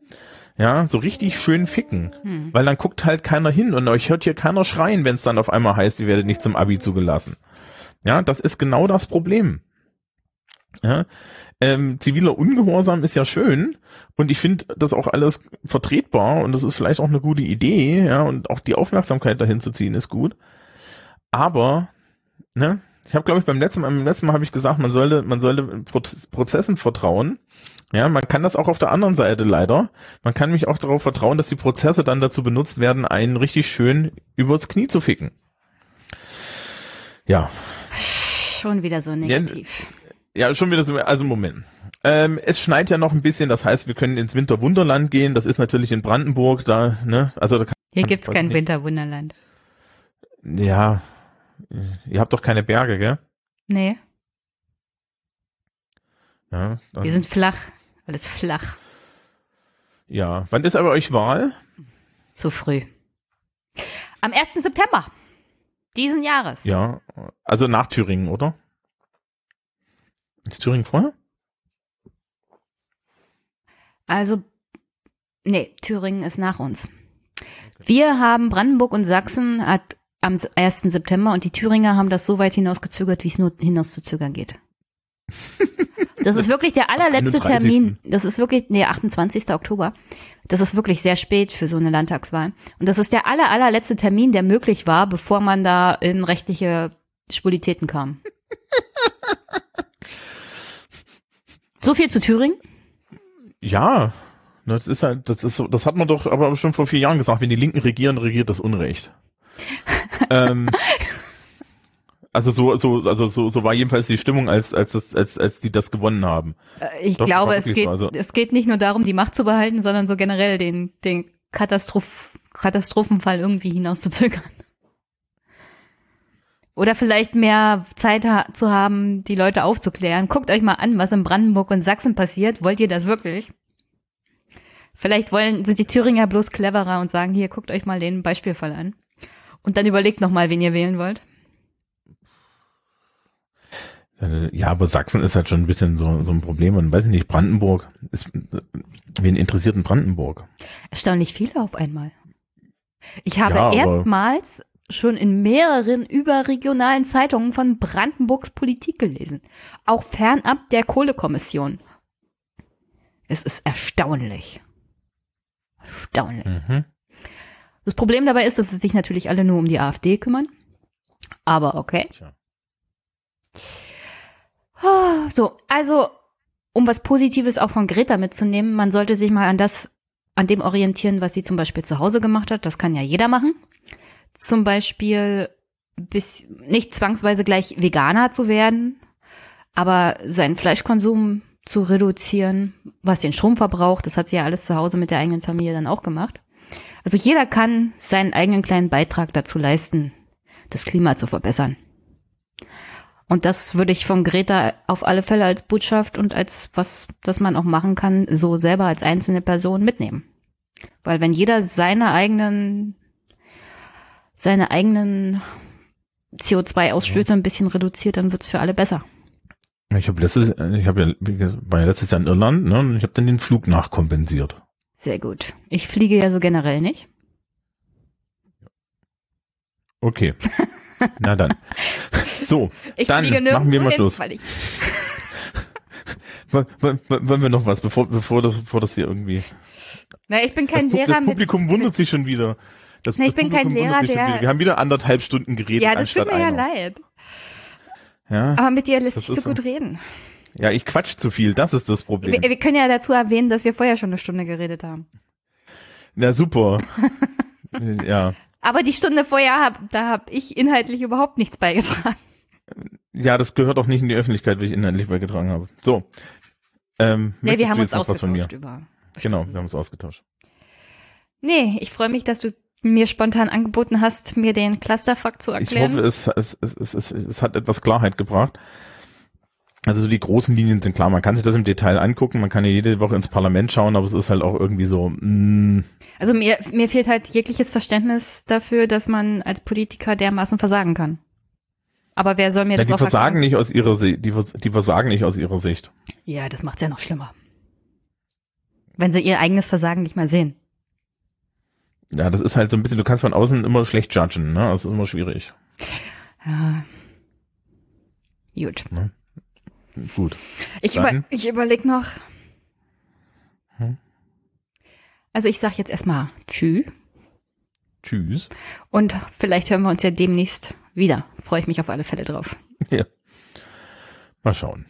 ja, so richtig schön ficken. Hm. Weil dann guckt halt keiner hin und euch hört hier keiner schreien, wenn es dann auf einmal heißt, ihr werdet nicht zum Abi zugelassen. Ja, das ist genau das Problem. Ja, ähm, ziviler Ungehorsam ist ja schön und ich finde das auch alles vertretbar und das ist vielleicht auch eine gute Idee, ja, und auch die Aufmerksamkeit dahin zu ziehen ist gut. Aber, ne, ich habe glaube ich beim letzten Mal, beim letzten Mal habe ich gesagt, man sollte, man sollte Prozessen vertrauen, Ja, man kann das auch auf der anderen Seite leider. Man kann mich auch darauf vertrauen, dass die Prozesse dann dazu benutzt werden, einen richtig schön übers Knie zu ficken. Ja, Schon wieder so negativ. ja, schon wieder so, also Moment. Ähm, es schneit ja noch ein bisschen, das heißt, wir können ins Winterwunderland gehen. Das ist natürlich in Brandenburg, da, ne, also da kann, Hier gibt's kein nicht. Winterwunderland. ja, ihr habt doch keine Berge, gell? Nee, Ja, wir sind flach. Alles flach. ja. Wann ist aber euch Wahl? Zu früh. Am 1. September diesen Jahres. Ja, also nach Thüringen, oder? Ist Thüringen vorher? Also, nee, Thüringen ist nach uns. Wir haben Brandenburg und Sachsen hat am 1. September und die Thüringer haben das so weit hinausgezögert, wie es nur hinauszuzögern geht. Das ist wirklich der allerletzte 31.. Termin. Das ist wirklich, nee, 28. Oktober. Das ist wirklich sehr spät für so eine Landtagswahl. Und das ist der aller, allerletzte Termin, der möglich war, bevor man da in rechtliche Spulitäten kam. So viel zu Thüringen. Ja, das ist halt, das ist das hat man doch aber schon vor vier Jahren gesagt, wenn die Linken regieren, regiert das Unrecht. ähm, also so, so, also so, so war jedenfalls die Stimmung, als, als, das, als, als die das gewonnen haben. Äh, Ich Doch, glaube, es geht, so, also- es geht nicht nur darum, die Macht zu behalten, sondern so generell den, den Katastroph Katastrophenfall irgendwie hinauszuzögern. Oder vielleicht mehr Zeit ha zu haben, die Leute aufzuklären. Guckt euch mal an, was in Brandenburg und Sachsen passiert. Wollt ihr das wirklich? Vielleicht wollen, sind die Thüringer bloß cleverer und sagen, hier, guckt euch mal den Beispielfall an. Und dann überlegt noch mal, wen ihr wählen wollt. Äh, Ja, aber Sachsen ist halt schon ein bisschen so, so ein Problem. Und weiß ich nicht, Brandenburg, ist, wen interessiert in Brandenburg? Erstaunlich viele auf einmal. Ich habe Ja, erstmals schon in mehreren überregionalen Zeitungen von Brandenburgs Politik gelesen. Auch fernab der Kohlekommission. Es ist erstaunlich. Erstaunlich. Mhm. Das Problem dabei ist, dass sie sich natürlich alle nur um die AfD kümmern. Aber okay. Tja. So, also, um was Positives auch von Greta mitzunehmen, man sollte sich mal an das, an dem orientieren, was sie zum Beispiel zu Hause gemacht hat. Das kann ja jeder machen. Zum Beispiel bis, nicht zwangsweise gleich Veganer zu werden, aber seinen Fleischkonsum zu reduzieren, was den Stromverbrauch, das hat sie ja alles zu Hause mit der eigenen Familie dann auch gemacht. Also jeder kann seinen eigenen kleinen Beitrag dazu leisten, das Klima zu verbessern. Und das würde ich von Greta auf alle Fälle als Botschaft und als was, das man auch machen kann, so selber als einzelne Person mitnehmen. Weil wenn jeder seine eigenen, seine eigenen CO2-Ausstöße ein bisschen reduziert, dann wird's für alle besser. Ich habe letztes, ich habe ja, war ja letztes Jahr in Irland, ne, und ich habe dann den Flug nachkompensiert. Sehr gut. Ich fliege ja so generell nicht. Okay. Na dann. So, Ich dann machen wir mal Schluss. Wollen wir noch was, bevor, bevor das, bevor das hier irgendwie. na, ich bin kein das, Lehrer das Publikum mit, wundert sich schon wieder. Das, Nee, ich das bin kein Publikum Lehrer, sich schon der-. Wir haben wieder anderthalb Stunden geredet Ja, das tut mir ja einer. leid. Ja, Aber mit dir lässt sich so. gut reden. ja, ich quatsch zu viel, das ist das Problem. Wir, wir können ja dazu erwähnen, dass wir vorher schon eine Stunde geredet haben. Na super. ja. Aber die Stunde vorher, hab, da habe ich inhaltlich überhaupt nichts beigetragen. Ja, das gehört auch nicht in die Öffentlichkeit, wie ich inhaltlich beigetragen habe. So. Ähm, Nee, wir haben uns ausgetauscht über. Genau, wir haben uns ausgetauscht. Nee, ich freue mich, dass du mir spontan angeboten hast, mir den Clusterfuck zu Ich erklären. hoffe, es, es, es, es, es, es hat etwas Klarheit gebracht. Also so die großen Linien sind klar. Man kann sich das im Detail angucken. Man kann ja jede Woche ins Parlament schauen, aber es ist halt auch irgendwie so, mm, Also mir, mir fehlt halt jegliches Verständnis dafür, dass man als Politiker dermaßen versagen kann. Aber wer soll mir ja, das die versagen erklären? nicht aus ihrer Sicht, die, vers- die versagen nicht aus ihrer Sicht. Ja, das macht's ja noch schlimmer. Wenn sie ihr eigenes Versagen nicht mal sehen. Ja, das ist halt so ein bisschen, du kannst von außen immer schlecht judgen, ne? Das ist immer schwierig. Ja. Gut. Gut. Ich, über, ich überleg noch. Hm? Also ich sag jetzt erstmal Tschü Tschüss. und vielleicht hören wir uns ja demnächst wieder. Freue ich mich auf alle Fälle drauf. Ja. Mal schauen.